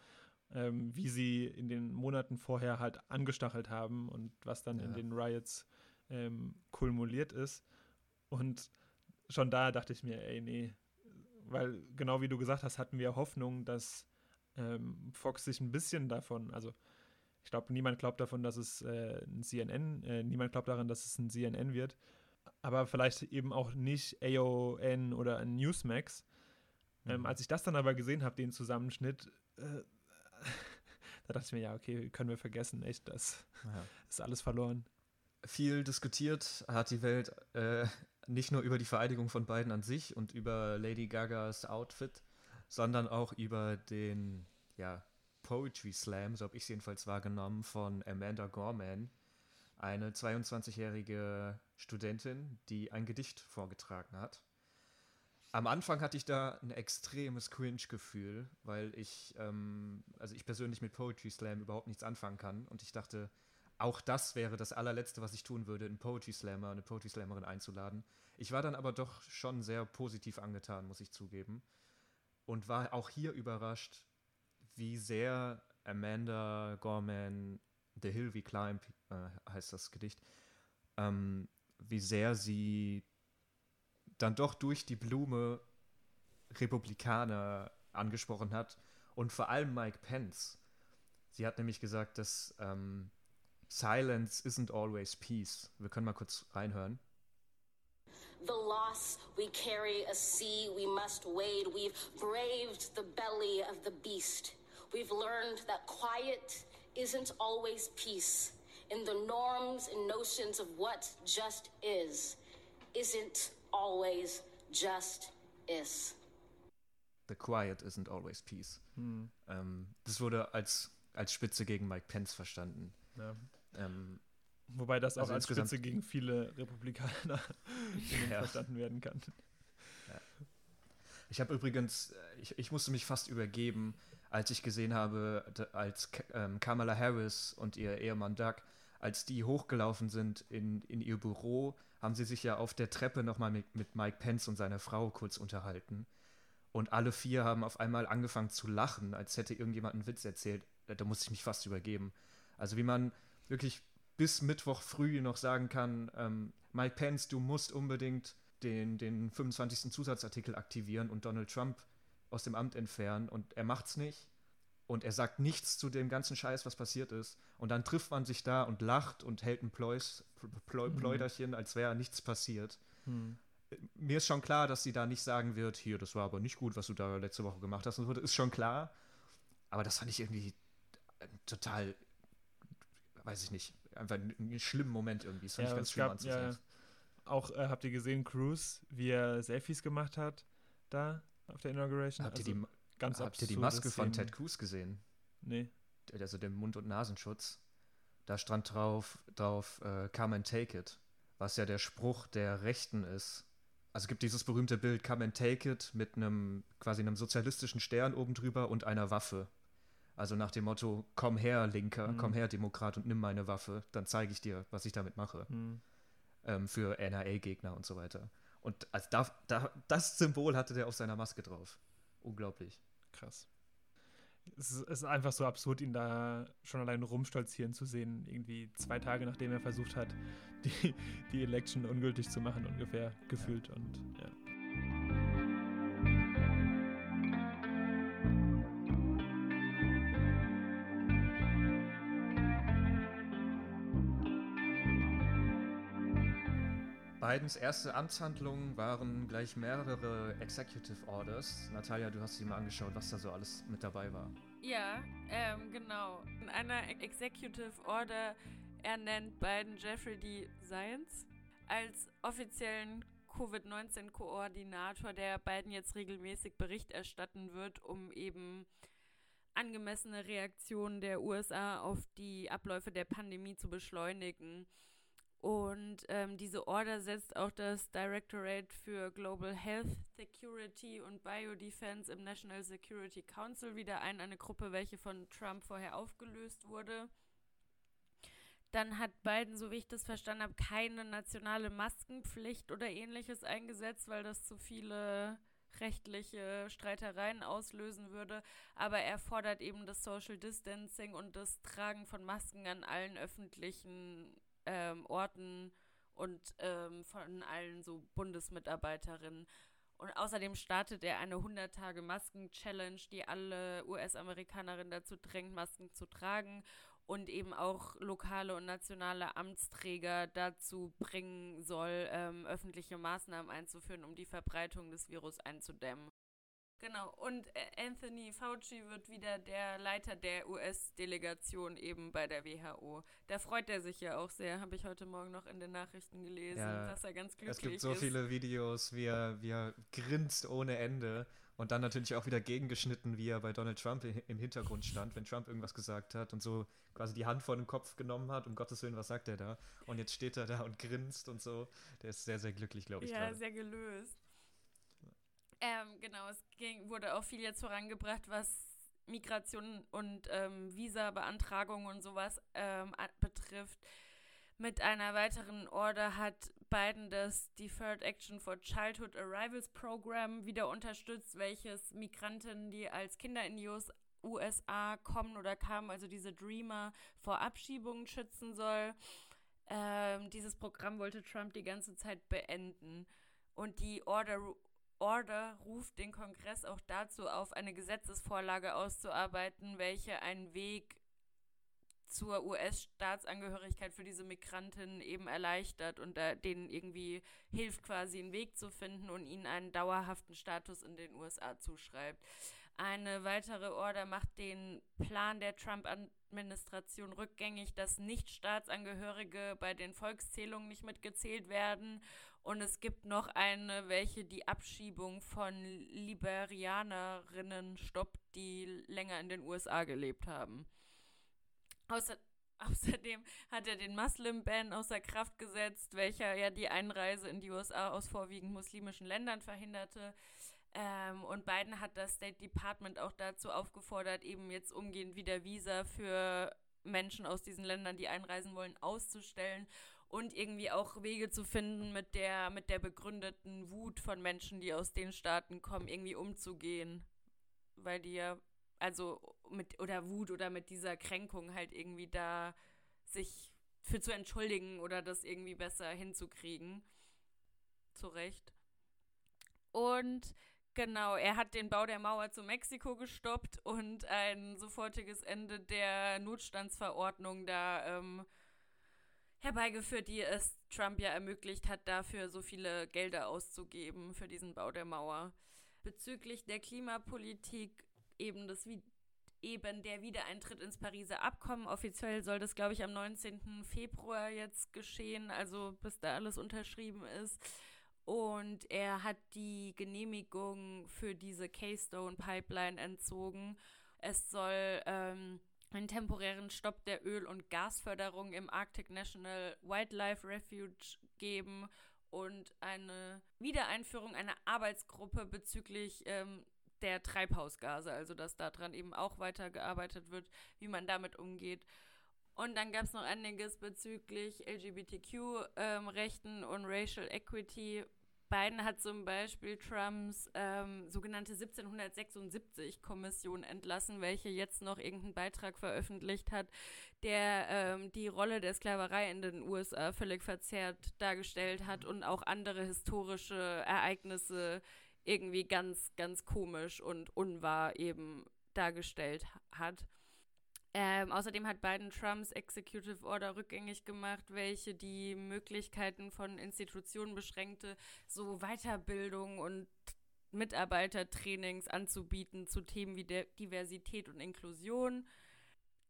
Speaker 6: ähm, wie sie in den Monaten vorher halt angestachelt haben und was dann ja. in den Riots ähm, kulmuliert ist. Und schon da dachte ich mir, ey, nee, weil genau wie du gesagt hast, hatten wir Hoffnung, dass ähm, Fox sich ein bisschen davon, also ich glaube, niemand glaubt davon, dass es äh, ein CNN, äh, niemand glaubt daran, dass es ein CNN wird, aber vielleicht eben auch nicht AON oder ein Newsmax. Ähm, mhm. als ich das dann aber gesehen habe, den Zusammenschnitt, äh, da dachte ich mir, ja, okay, können wir vergessen, echt, das ja. ist alles verloren.
Speaker 4: Viel diskutiert hat die Welt äh, nicht nur über die Vereidigung von beiden an sich und über Lady Gagas Outfit, sondern auch über den ja, Poetry Slam, so habe ich es jedenfalls wahrgenommen, von Amanda Gorman eine 22-jährige Studentin, die ein Gedicht vorgetragen hat. Am Anfang hatte ich da ein extremes Cringe-Gefühl, weil ich, ähm, also ich persönlich mit Poetry Slam überhaupt nichts anfangen kann und ich dachte, auch das wäre das allerletzte, was ich tun würde, einen Poetry Slammer, eine Poetry Slammerin einzuladen. Ich war dann aber doch schon sehr positiv angetan, muss ich zugeben. Und war auch hier überrascht, wie sehr Amanda Gorman The Hill We Climb äh, heißt das Gedicht, ähm, wie sehr sie dann doch durch die Blume Republikaner angesprochen hat und vor allem Mike Pence. Sie hat nämlich gesagt, dass ähm, Silence isn't always peace. Wir können mal kurz reinhören.
Speaker 10: The loss we carry a sea we must wade. We've braved the belly of the beast. We've learned that quiet isn't always peace. In the norms and notions of what just is, isn't always just is.
Speaker 4: The quiet isn't always peace. Hm. Ähm, das wurde als, als Spitze gegen Mike Pence verstanden.
Speaker 6: Ja. Ähm, Wobei das also auch als Spitze gegen viele Republikaner ja. verstanden werden kann. Ja.
Speaker 4: Ich habe übrigens, äh, ich, ich musste mich fast übergeben, als ich gesehen habe, als ähm, Kamala Harris und ihr Ehemann Doug, als die hochgelaufen sind in, in ihr Büro, haben sie sich ja auf der Treppe nochmal mit, mit Mike Pence und seiner Frau kurz unterhalten. Und alle vier haben auf einmal angefangen zu lachen, als hätte irgendjemand einen Witz erzählt. Da musste ich mich fast übergeben. Also wie man wirklich bis Mittwoch früh noch sagen kann, ähm, Mike Pence, du musst unbedingt den, den 25. Zusatzartikel aktivieren und Donald Trump aus dem Amt entfernen und er macht's nicht und er sagt nichts zu dem ganzen Scheiß, was passiert ist und dann trifft man sich da und lacht und hält ein Pläus, Plä, mhm. Pläuderchen, als wäre nichts passiert. Mhm. Mir ist schon klar, dass sie da nicht sagen wird, hier, das war aber nicht gut, was du da letzte Woche gemacht hast. Und so, ist schon klar. Aber das fand ich irgendwie total, weiß ich nicht, einfach einen schlimmen Moment irgendwie. Das fand
Speaker 6: ja,
Speaker 4: ich ganz schlimm
Speaker 6: gab, anzusehen. Ja, auch äh, habt ihr gesehen, Cruz, wie er Selfies gemacht hat da auf der Inauguration?
Speaker 4: Habt also, ihr die, ganz habt ihr die Maske von Ted Cruz gesehen?
Speaker 6: Nee.
Speaker 4: Also den Mund- und Nasenschutz. Da stand drauf, drauf uh, Come and take it. Was ja der Spruch der Rechten ist. Also es gibt dieses berühmte Bild Come and take it mit einem quasi einem sozialistischen Stern oben drüber und einer Waffe. Also nach dem Motto, komm her, Linker, mhm. komm her, Demokrat und nimm meine Waffe, dann zeige ich dir, was ich damit mache. Mhm. Ähm, für NRA-Gegner und so weiter. Und also da, da, das Symbol hatte der auf seiner Maske drauf. Unglaublich.
Speaker 6: Krass. Es ist einfach so absurd, ihn da schon allein rumstolzieren zu sehen. Irgendwie zwei Tage nachdem er versucht hat, die, die Election ungültig zu machen, ungefähr gefühlt. Und ja.
Speaker 4: Bidens erste Amtshandlungen waren gleich mehrere Executive Orders. Natalia, du hast sie mal angeschaut, was da so alles mit dabei war.
Speaker 5: Ja, ähm, genau. In einer Executive Order ernennt Biden Jeffrey D. Science als offiziellen Covid-19-Koordinator, der Biden jetzt regelmäßig Bericht erstatten wird, um eben angemessene Reaktionen der USA auf die Abläufe der Pandemie zu beschleunigen. Und ähm, diese Order setzt auch das Directorate für Global Health Security und Biodefense im National Security Council wieder ein, eine Gruppe, welche von Trump vorher aufgelöst wurde. Dann hat Biden, so wie ich das verstanden habe, keine nationale Maskenpflicht oder ähnliches eingesetzt, weil das zu viele rechtliche Streitereien auslösen würde. Aber er fordert eben das Social Distancing und das Tragen von Masken an allen öffentlichen ähm, Orten und ähm, von allen so Bundesmitarbeiterinnen. Und außerdem startet er eine 100-Tage-Masken-Challenge, die alle US-Amerikanerinnen dazu drängt, Masken zu tragen und eben auch lokale und nationale Amtsträger dazu bringen soll, ähm, öffentliche Maßnahmen einzuführen, um die Verbreitung des Virus einzudämmen. Genau, und äh, Anthony Fauci wird wieder der Leiter der US-Delegation eben bei der WHO. Da freut er sich ja auch sehr, habe ich heute Morgen noch in den Nachrichten gelesen, ja, dass er ganz glücklich ist.
Speaker 4: Es gibt so
Speaker 5: ist.
Speaker 4: viele Videos, wie er, wie er grinst ohne Ende und dann natürlich auch wieder gegengeschnitten, wie er bei Donald Trump im Hintergrund stand, wenn Trump irgendwas gesagt hat und so quasi die Hand vor den Kopf genommen hat, um Gottes Willen, was sagt er da? Und jetzt steht er da und grinst und so. Der ist sehr, sehr glücklich, glaube ich.
Speaker 5: Ja,
Speaker 4: grade.
Speaker 5: sehr gelöst. Ähm, genau, es ging, wurde auch viel jetzt vorangebracht, was Migration und ähm, Visa-Beantragung und sowas ähm, betrifft. Mit einer weiteren Order hat Biden das Deferred Action for Childhood Arrivals Program wieder unterstützt, welches Migranten, die als Kinder in die USA kommen oder kamen, also diese Dreamer, vor Abschiebungen schützen soll. Ähm, dieses Programm wollte Trump die ganze Zeit beenden. Und die Order Order ruft den Kongress auch dazu auf, eine Gesetzesvorlage auszuarbeiten, welche einen Weg zur US-Staatsangehörigkeit für diese Migranten eben erleichtert und denen irgendwie hilft, quasi einen Weg zu finden und ihnen einen dauerhaften Status in den USA zuschreibt. Eine weitere Order macht den Plan der Trump-Administration rückgängig, dass Nicht-Staatsangehörige bei den Volkszählungen nicht mitgezählt werden. Und es gibt noch eine, welche die Abschiebung von Liberianerinnen stoppt, die länger in den USA gelebt haben. Außer, außerdem hat er den Muslim-Ban außer Kraft gesetzt, welcher ja die Einreise in die USA aus vorwiegend muslimischen Ländern verhinderte. Ähm, und Biden hat das State Department auch dazu aufgefordert, eben jetzt umgehend wieder Visa für Menschen aus diesen Ländern, die einreisen wollen, auszustellen und irgendwie auch Wege zu finden, mit der, mit der begründeten Wut von Menschen, die aus den Staaten kommen, irgendwie umzugehen. Weil die ja, also mit, oder Wut oder mit dieser Kränkung halt irgendwie da sich für zu entschuldigen oder das irgendwie besser hinzukriegen. Zu Recht. Und Genau, er hat den Bau der Mauer zu Mexiko gestoppt und ein sofortiges Ende der Notstandsverordnung da ähm, herbeigeführt, die es Trump ja ermöglicht hat, dafür so viele Gelder auszugeben für diesen Bau der Mauer. Bezüglich der Klimapolitik eben das eben der Wiedereintritt ins Pariser Abkommen. Offiziell soll das, glaube ich, am 19. Februar jetzt geschehen, also bis da alles unterschrieben ist. Und er hat die Genehmigung für diese Keystone Pipeline entzogen. Es soll ähm, einen temporären Stopp der Öl- und Gasförderung im Arctic National Wildlife Refuge geben und eine Wiedereinführung einer Arbeitsgruppe bezüglich ähm, der Treibhausgase, also dass daran eben auch weitergearbeitet wird, wie man damit umgeht. Und dann gab es noch einiges bezüglich LGBTQ-Rechten ähm, und Racial Equity, Biden hat zum Beispiel Trumps ähm, sogenannte 1776-Kommission entlassen, welche jetzt noch irgendeinen Beitrag veröffentlicht hat, der ähm, die Rolle der Sklaverei in den USA völlig verzerrt dargestellt hat und auch andere historische Ereignisse irgendwie ganz, ganz komisch und unwahr eben dargestellt hat. Ähm, außerdem hat Biden Trumps Executive Order rückgängig gemacht, welche die Möglichkeiten von Institutionen beschränkte, so Weiterbildung und Mitarbeitertrainings anzubieten zu Themen wie Diversität und Inklusion.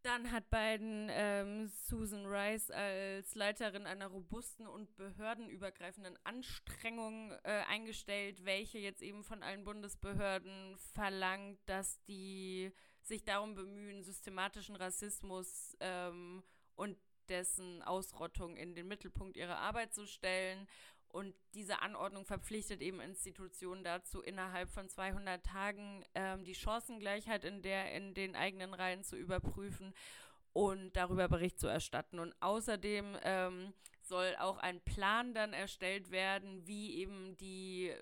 Speaker 5: Dann hat Biden ähm, Susan Rice als Leiterin einer robusten und behördenübergreifenden Anstrengung äh, eingestellt, welche jetzt eben von allen Bundesbehörden verlangt, dass die sich darum bemühen, systematischen Rassismus ähm, und dessen Ausrottung in den Mittelpunkt ihrer Arbeit zu stellen. Und diese Anordnung verpflichtet eben Institutionen dazu, innerhalb von 200 Tagen ähm, die Chancengleichheit in, der, in den eigenen Reihen zu überprüfen und darüber Bericht zu erstatten. Und außerdem ähm, soll auch ein Plan dann erstellt werden, wie eben die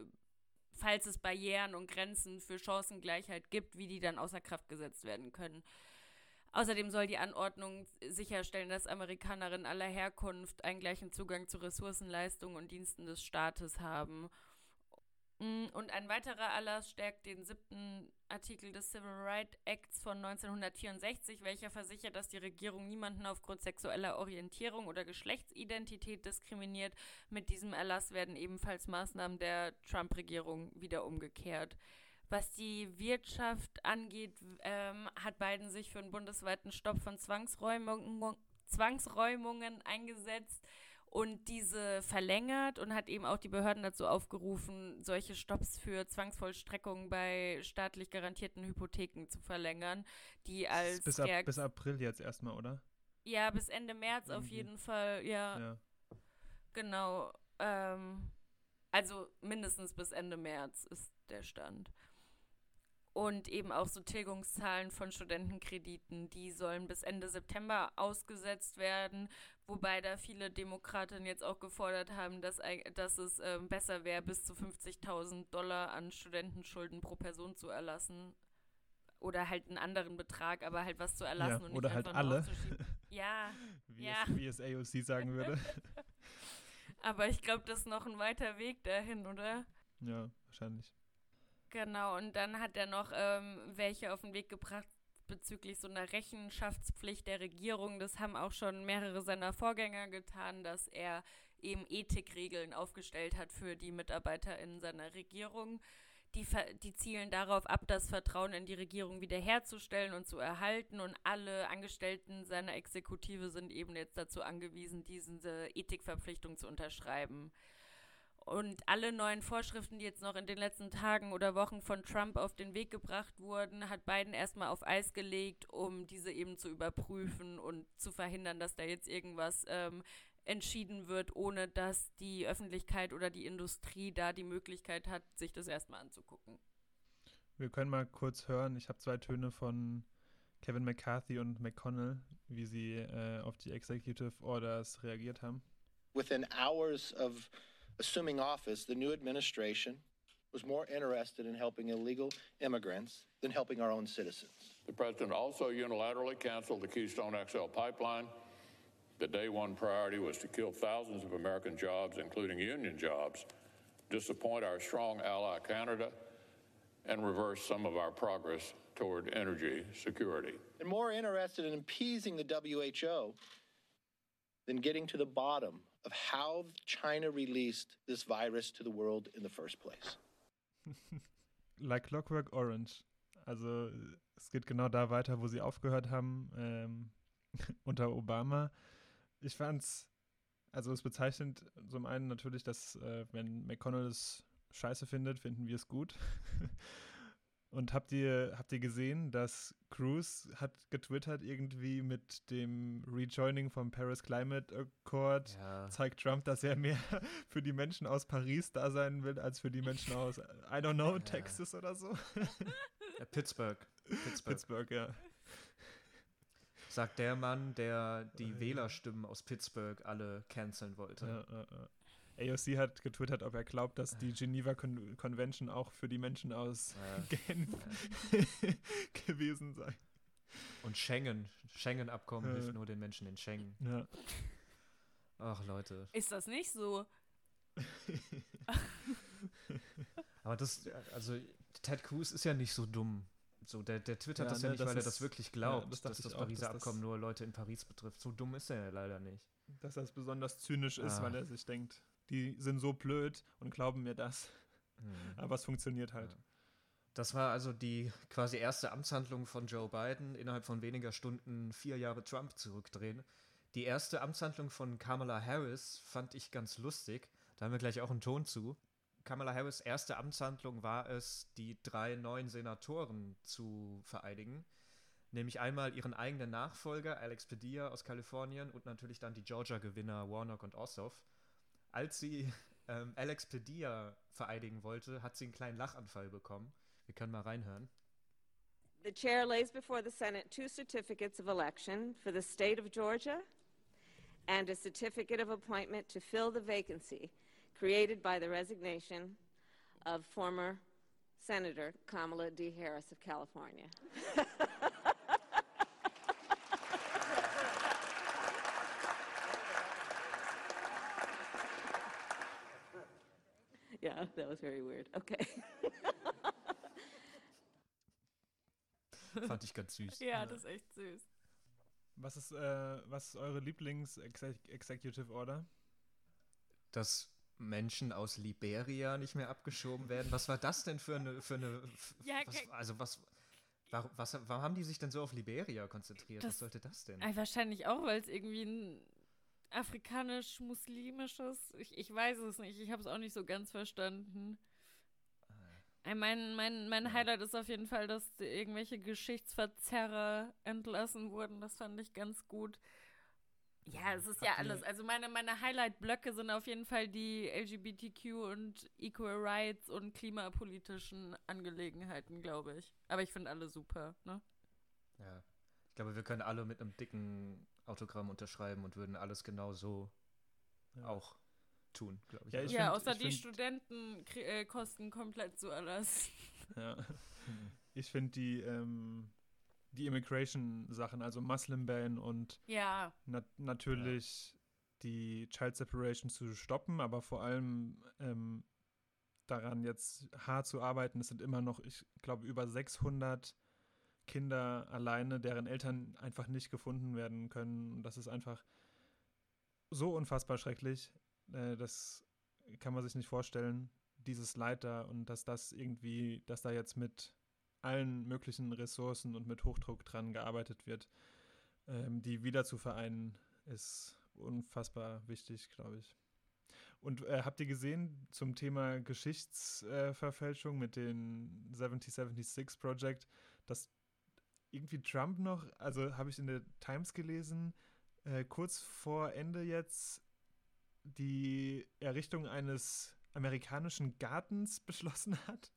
Speaker 5: falls es Barrieren und Grenzen für Chancengleichheit gibt, wie die dann außer Kraft gesetzt werden können. Außerdem soll die Anordnung sicherstellen, dass Amerikanerinnen aller Herkunft einen gleichen Zugang zu Ressourcenleistungen und Diensten des Staates haben. Mm, und ein weiterer Erlass stärkt den siebten Artikel des Civil Rights Acts von 1964, welcher versichert, dass die Regierung niemanden aufgrund sexueller Orientierung oder Geschlechtsidentität diskriminiert. Mit diesem Erlass werden ebenfalls Maßnahmen der Trump-Regierung wieder umgekehrt. Was die Wirtschaft angeht, ähm, hat Biden sich für einen bundesweiten Stopp von Zwangsräumung, Zwangsräumungen eingesetzt und diese verlängert und hat eben auch die Behörden dazu aufgerufen, solche Stopps für Zwangsvollstreckungen bei staatlich garantierten Hypotheken zu verlängern, die als
Speaker 6: bis, ab, bis April jetzt erstmal, oder?
Speaker 5: Ja, bis Ende März Irgendwie. auf jeden Fall, ja. ja. Genau. Ähm, also mindestens bis Ende März ist der Stand und eben auch so Tilgungszahlen von Studentenkrediten, die sollen bis Ende September ausgesetzt werden, wobei da viele Demokraten jetzt auch gefordert haben, dass, dass es äh, besser wäre, bis zu 50.000 Dollar an Studentenschulden pro Person zu erlassen. Oder halt einen anderen Betrag, aber halt was zu erlassen
Speaker 6: ja,
Speaker 5: und
Speaker 6: oder
Speaker 5: nicht
Speaker 6: halt alle.
Speaker 5: Ja,
Speaker 6: wie,
Speaker 5: ja.
Speaker 6: Es, wie es AOC sagen würde.
Speaker 5: aber ich glaube, das ist noch ein weiter Weg dahin, oder?
Speaker 6: Ja, wahrscheinlich.
Speaker 5: Genau, und dann hat er noch ähm, welche auf den Weg gebracht bezüglich so einer Rechenschaftspflicht der Regierung. Das haben auch schon mehrere seiner Vorgänger getan, dass er eben Ethikregeln aufgestellt hat für die Mitarbeiter in seiner Regierung. Die, die zielen darauf ab, das Vertrauen in die Regierung wiederherzustellen und zu erhalten. Und alle Angestellten seiner Exekutive sind eben jetzt dazu angewiesen, diese Ethikverpflichtung zu unterschreiben. Und alle neuen Vorschriften, die jetzt noch in den letzten Tagen oder Wochen von Trump auf den Weg gebracht wurden, hat Biden erstmal auf Eis gelegt, um diese eben zu überprüfen und zu verhindern, dass da jetzt irgendwas ähm, entschieden wird, ohne dass die Öffentlichkeit oder die Industrie da die Möglichkeit hat, sich das erstmal anzugucken.
Speaker 6: Wir können mal kurz hören. Ich habe zwei Töne von Kevin McCarthy und McConnell, wie sie äh, auf die Executive Orders reagiert haben.
Speaker 11: Within hours of assuming office, the new administration was more interested in helping illegal immigrants than helping our own citizens.
Speaker 12: The president also unilaterally canceled the Keystone XL pipeline. The day one priority was to kill thousands of American jobs, including union jobs, disappoint our strong ally Canada, and reverse some of our progress toward energy security.
Speaker 11: And more interested in appeasing the WHO than getting to the bottom of how China released this virus to the world in the first place.
Speaker 6: like Clockwork Orange. Also es geht genau da weiter, wo sie aufgehört haben ähm, unter Obama. Ich fand's, also es bezeichnet zum einen natürlich, dass äh, wenn McConnell es scheiße findet, finden wir es gut. Und habt ihr, habt ihr gesehen, dass Cruz hat getwittert irgendwie mit dem Rejoining vom Paris Climate Accord, ja. zeigt Trump, dass er mehr für die Menschen aus Paris da sein will, als für die Menschen aus, I don't know, ja. Texas oder so.
Speaker 4: Ja, Pittsburgh.
Speaker 6: Pittsburgh. Pittsburgh, ja.
Speaker 4: Sagt der Mann, der die Wählerstimmen aus Pittsburgh alle canceln wollte.
Speaker 6: Ja, ja, ja. AOC hat getwittert, ob er glaubt, dass die Geneva Con Convention auch für die Menschen aus ja. Genf ja. gewesen sei.
Speaker 4: Und Schengen, Schengen-Abkommen ja. hilft nur den Menschen in Schengen.
Speaker 6: Ja.
Speaker 4: Ach, Leute.
Speaker 5: Ist das nicht so?
Speaker 4: Aber das, also Ted Cruz ist ja nicht so dumm. So, der, der twittert ja, das ja ne, nicht, das weil ist, er das wirklich glaubt, ja, das dass das Pariser auch, Abkommen das nur Leute in Paris betrifft. So dumm ist er ja leider nicht.
Speaker 6: Dass das besonders zynisch ist, ah. weil er sich denkt, die sind so blöd und glauben mir das. Mhm. Aber es funktioniert halt. Ja.
Speaker 4: Das war also die quasi erste Amtshandlung von Joe Biden, innerhalb von weniger Stunden vier Jahre Trump zurückdrehen. Die erste Amtshandlung von Kamala Harris fand ich ganz lustig. Da haben wir gleich auch einen Ton zu. Kamala Harris' erste Amtshandlung war es, die drei neuen Senatoren zu vereidigen. Nämlich einmal ihren eigenen Nachfolger, Alex Padilla aus Kalifornien, und natürlich dann die Georgia-Gewinner Warnock und Ossoff als sie ähm, Alex Padilla vereidigen wollte, hat sie einen kleinen Lachanfall bekommen. Wir können mal reinhören.
Speaker 13: The chair lays before the Senate two certificates of election for the state of Georgia and a certificate of appointment to fill the vacancy created by the resignation of former Senator Kamala D. Harris of California. yeah, that was very weird. Okay.
Speaker 4: Fand ich ganz süß.
Speaker 5: Ja, das ist echt süß.
Speaker 6: Was ist, äh, was ist eure Lieblings-Executive Order?
Speaker 4: Das Menschen aus Liberia nicht mehr abgeschoben werden. Was war das denn für eine, für eine
Speaker 5: Ja,
Speaker 4: was, also was, warum, was, warum haben die sich denn so auf Liberia konzentriert?
Speaker 5: Das-
Speaker 4: was sollte das denn?
Speaker 5: Äh, wahrscheinlich auch, weil es irgendwie ein afrikanisch-muslimisches, ich, ich weiß es nicht, ich habe es auch nicht so ganz verstanden. Äh, Mein, mein, mein Highlight ist auf jeden Fall, dass irgendwelche Geschichtsverzerrer entlassen wurden. Das fand ich ganz gut. Ja, es ist ja
Speaker 6: Habt ihr-
Speaker 5: alles. Also meine, meine Highlight-Blöcke sind auf jeden Fall die LGBTQ und Equal Rights und klimapolitischen Angelegenheiten, glaube ich. Aber ich finde alle super, ne?
Speaker 4: Ja. Ich glaube, wir können alle mit einem dicken Autogramm unterschreiben und würden alles genau so auch tun, glaube ich.
Speaker 6: Ja, ich
Speaker 5: ja,
Speaker 6: find-
Speaker 5: außer
Speaker 6: ich
Speaker 5: die
Speaker 6: find-
Speaker 5: Studenten äh, kosten komplett so alles.
Speaker 6: Ja. Ich finde die, ähm, die Immigration-Sachen, also Muslim Ban und
Speaker 5: Ja.
Speaker 6: nat natürlich die Child Separation zu stoppen, aber vor allem ähm, daran jetzt hart zu arbeiten. Es sind immer noch, ich glaube, über 600 Kinder alleine, deren Eltern einfach nicht gefunden werden können. Und das ist einfach so unfassbar schrecklich. Äh, das kann man sich nicht vorstellen, dieses Leid da und dass das irgendwie, dass da jetzt mit allen möglichen Ressourcen und mit Hochdruck dran gearbeitet wird, ähm, die wieder zu vereinen, ist unfassbar wichtig, glaube ich. Und äh, habt ihr gesehen zum Thema Geschichtsverfälschung mit den 7076 Project, dass irgendwie Trump noch, also habe ich in der Times gelesen, äh, kurz vor Ende jetzt die Errichtung eines amerikanischen Gartens beschlossen hat,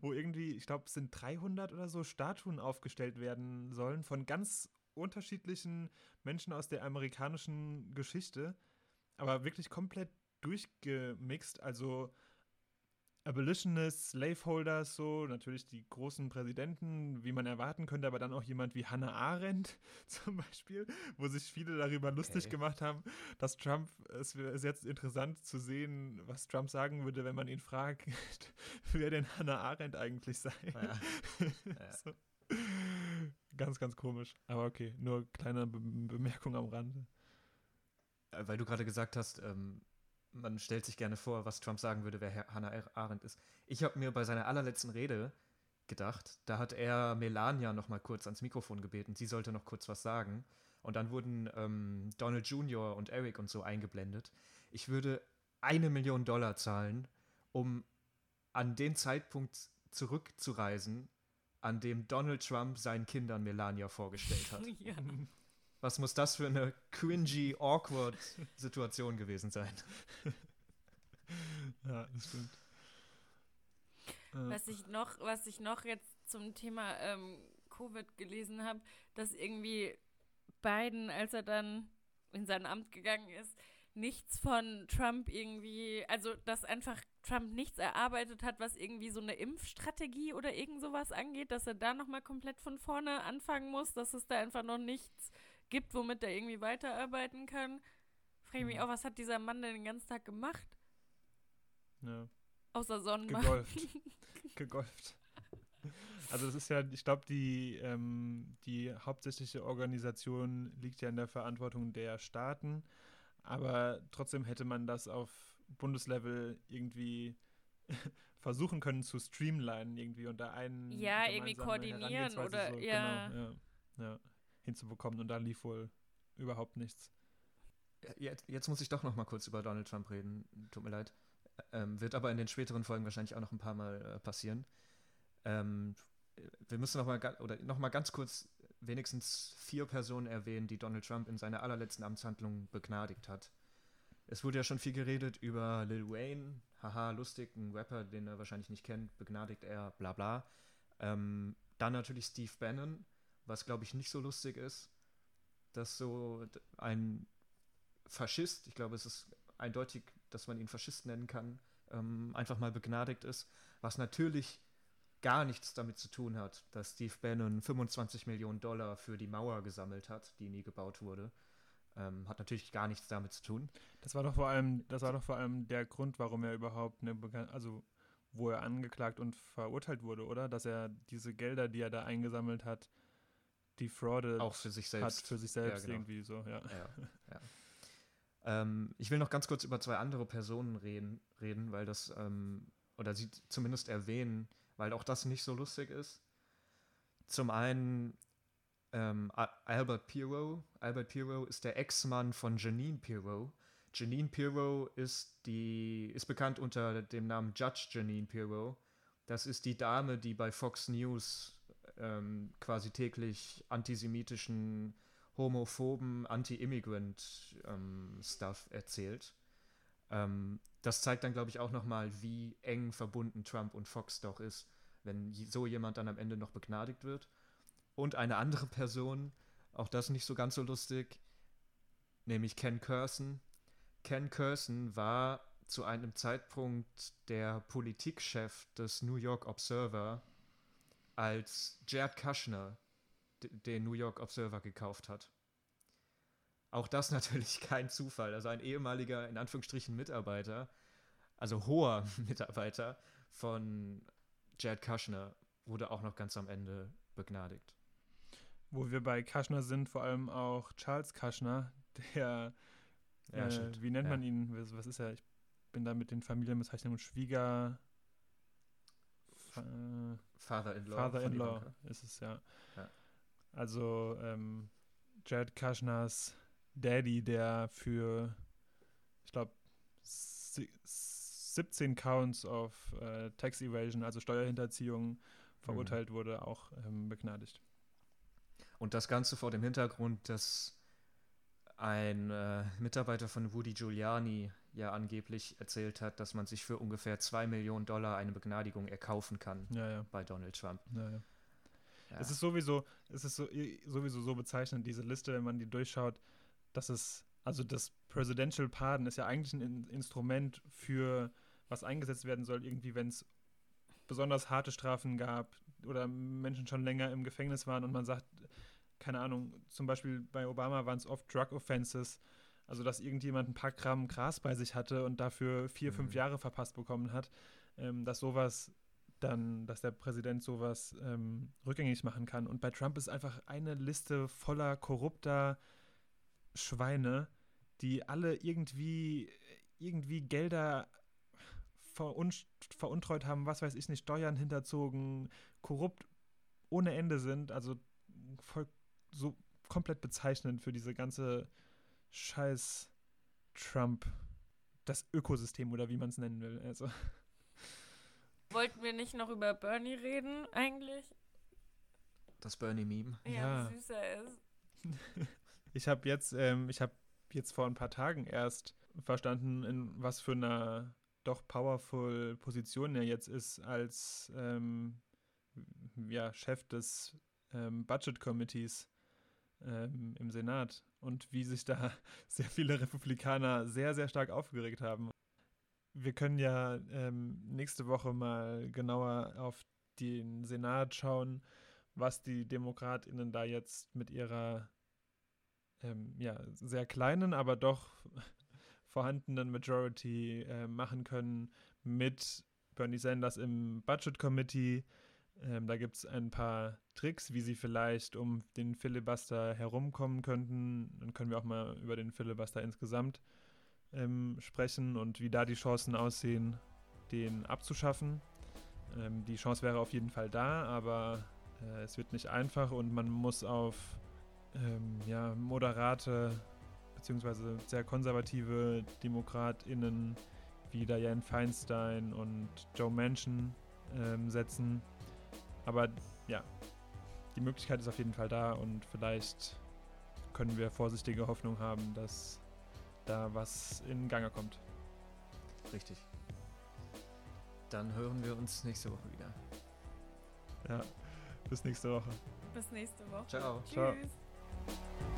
Speaker 6: wo irgendwie, ich glaube, es sind 300 oder so Statuen aufgestellt werden sollen von ganz unterschiedlichen Menschen aus der amerikanischen Geschichte, aber wirklich komplett durchgemixt, also Abolitionists, Slaveholders, so, natürlich die großen Präsidenten, wie man erwarten könnte, aber dann auch jemand wie Hannah Arendt zum Beispiel, wo sich viele darüber lustig
Speaker 4: Okay.
Speaker 6: gemacht haben, dass Trump, es ist jetzt interessant zu sehen, was Trump sagen würde, wenn man ihn fragt, wer denn Hannah Arendt eigentlich sei.
Speaker 4: Ja. Ja.
Speaker 6: so. Ganz, ganz komisch. Aber okay, nur kleine Be Bemerkung am Rande.
Speaker 4: Äh, Weil du gerade gesagt hast, ähm, man stellt sich gerne vor, was Trump sagen würde, wer Hannah Arendt ist. Ich habe mir bei seiner allerletzten Rede gedacht, da hat er Melania noch mal kurz ans Mikrofon gebeten, sie sollte noch kurz was sagen. Und dann wurden ähm, Donald Jr. und Eric und so eingeblendet. Ich würde eine Million Dollar zahlen, um an den Zeitpunkt zurückzureisen, an dem Donald Trump seinen Kindern Melania vorgestellt hat.
Speaker 5: ja.
Speaker 4: Was muss das für eine cringy, awkward Situation gewesen sein?
Speaker 6: Ja, das stimmt. Äh,
Speaker 5: Was ich noch, was ich noch jetzt zum Thema ähm, Covid gelesen habe, dass irgendwie Biden, als er dann in sein Amt gegangen ist, nichts von Trump irgendwie, also dass einfach Trump nichts erarbeitet hat, was irgendwie so eine Impfstrategie oder irgend sowas angeht, dass er da nochmal komplett von vorne anfangen muss, dass es da einfach noch nichts gibt, womit er irgendwie weiterarbeiten kann. Frage ich mich
Speaker 6: Mhm.
Speaker 5: auch, was hat dieser Mann denn den ganzen Tag gemacht?
Speaker 6: ja.
Speaker 5: Außer Sonnenbank.
Speaker 6: Gegolft. Gegolft. Also das ist ja, ich glaube, die, ähm, die hauptsächliche Organisation liegt ja in der Verantwortung der Staaten, aber trotzdem hätte man das auf Bundeslevel irgendwie versuchen können zu streamlinen irgendwie da einen
Speaker 5: Ja, irgendwie koordinieren oder-
Speaker 6: so,
Speaker 5: ja.
Speaker 6: genau, ja, ja, hinzubekommen und da lief wohl überhaupt nichts.
Speaker 4: Jetzt, jetzt muss ich doch noch mal kurz über Donald Trump reden. Tut mir leid. Ähm, wird aber in den späteren Folgen wahrscheinlich auch noch ein paar Mal äh, passieren. Ähm, wir müssen noch mal, oder noch mal ganz kurz wenigstens vier Personen erwähnen, die Donald Trump in seiner allerletzten Amtshandlung begnadigt hat. Es wurde ja schon viel geredet über Lil Wayne. Haha, lustig, ein Rapper, den er wahrscheinlich nicht kennt, begnadigt er, bla bla. Ähm, dann natürlich Steve Bannon, was glaube ich nicht so lustig ist, dass so ein Faschist, ich glaube, es ist eindeutig, dass man ihn Faschist nennen kann, ähm, einfach mal begnadigt ist, was natürlich gar nichts damit zu tun hat, dass Steve Bannon 25 Millionen Dollar für die Mauer gesammelt hat, die nie gebaut wurde. Ähm, hat natürlich gar nichts damit zu tun.
Speaker 6: Das war doch vor allem, das war doch vor allem der Grund, warum er überhaupt eine Began also wo er angeklagt und verurteilt wurde, oder? Dass er diese Gelder, die er da eingesammelt hat, defrauded
Speaker 4: Auch für sich
Speaker 6: hat
Speaker 4: selbst.
Speaker 6: für sich
Speaker 4: Ja,
Speaker 6: selbst
Speaker 4: genau.
Speaker 6: irgendwie so, ja.
Speaker 4: Ja, ja. Ähm, ich will noch ganz kurz über zwei andere Personen reden, reden weil das, ähm, oder sie zumindest erwähnen, weil auch das nicht so lustig ist. Zum einen ähm, Albert Pirro. Albert Pirro ist der Ex-Mann von Janine Pirro. Janine Pirro ist, die, ist bekannt unter dem Namen Judge Janine Pirro. Das ist die Dame, die bei Fox News ähm, quasi täglich antisemitischen, homophoben, anti-immigrant-Stuff ähm, erzählt. Ähm, das zeigt dann, glaube ich, auch nochmal, wie eng verbunden Trump und Fox doch ist, wenn so jemand dann am Ende noch begnadigt wird. Und eine andere Person, auch das nicht so ganz so lustig, nämlich Ken Curson. Ken Curson war zu einem Zeitpunkt der Politikchef des New York Observer, als Jared Kushner den New York Observer gekauft hat. Auch das natürlich kein Zufall. Also ein ehemaliger, in Anführungsstrichen, Mitarbeiter, also hoher Mitarbeiter von Jared Kushner, wurde auch noch ganz am Ende begnadigt.
Speaker 6: Wo wir bei Kushner sind, vor allem auch Charles Kushner, der, ja, äh, wie nennt ja. man ihn? Was, was, ist er? Ich bin da mit den Familienbezeichnungen Schwieger.
Speaker 4: Äh, Father-in-law.
Speaker 6: Father-in-law ist es, ja. ja. Also ähm, Jared Kushners Daddy, der für, ich glaube, 17 Counts of äh, Tax Evasion, also Steuerhinterziehung, verurteilt mhm. wurde, auch ähm, begnadigt.
Speaker 4: Und das Ganze vor dem Hintergrund, dass ein äh, Mitarbeiter von Woody Giuliani ja angeblich erzählt hat, dass man sich für ungefähr 2 Millionen Dollar eine Begnadigung erkaufen kann
Speaker 6: ja, ja.
Speaker 4: bei Donald Trump.
Speaker 6: Ja. Es ist sowieso, es ist so, sowieso so bezeichnend, diese Liste, wenn man die durchschaut, dass es, also das Presidential Pardon ist ja eigentlich ein Instrument für was eingesetzt werden soll, irgendwie, wenn es besonders harte Strafen gab oder Menschen schon länger im Gefängnis waren und man sagt, keine Ahnung, zum Beispiel bei Obama waren es oft Drug Offenses, also dass irgendjemand ein paar Gramm Gras bei sich hatte und dafür vier, mhm. fünf Jahre verpasst bekommen hat, ähm, dass sowas dann, dass der Präsident sowas ähm, rückgängig machen kann. Und bei Trump ist einfach eine Liste voller korrupter Schweine, die alle irgendwie, irgendwie Gelder veruntreut haben, was weiß ich nicht, Steuern hinterzogen, korrupt ohne Ende sind, also voll so komplett bezeichnend für diese ganze Scheiß Trump, das Ökosystem oder wie man es nennen will. Also.
Speaker 5: Wollten wir nicht noch über Bernie reden, eigentlich?
Speaker 4: Das Bernie-Meme.
Speaker 5: Ja, ja, wie süß er ist.
Speaker 6: ich habe jetzt, ähm, ich habe jetzt vor ein paar Tagen erst verstanden, in was für einer doch powerful Position er jetzt ist als ähm, ja, Chef des ähm, Budget Committees ähm, im Senat und wie sich da sehr viele Republikaner sehr, sehr stark aufgeregt haben. Wir können ja ähm, nächste Woche mal genauer auf den Senat schauen, was die DemokratInnen da jetzt mit ihrer ähm, ja, sehr kleinen, aber doch vorhandenen Majority äh, machen können mit Bernie Sanders im Budget Committee, ähm, da gibt es ein paar Tricks, wie sie vielleicht um den Filibuster herumkommen könnten. Dann können wir auch mal über den Filibuster insgesamt ähm, sprechen und wie da die Chancen aussehen, den abzuschaffen. Ähm, die Chance wäre auf jeden Fall da, aber äh, es wird nicht einfach und man muss auf ähm, ja, moderate bzw. sehr konservative DemokratInnen wie Dianne Feinstein und Joe Manchin ähm, setzen aber ja, die Möglichkeit ist auf jeden Fall da und vielleicht können wir vorsichtige Hoffnung haben, dass da was in Gange kommt.
Speaker 4: Richtig. Dann hören wir uns nächste Woche wieder.
Speaker 6: Ja, bis nächste Woche.
Speaker 5: Bis nächste Woche.
Speaker 4: Ciao.
Speaker 5: Tschüss. Ciao.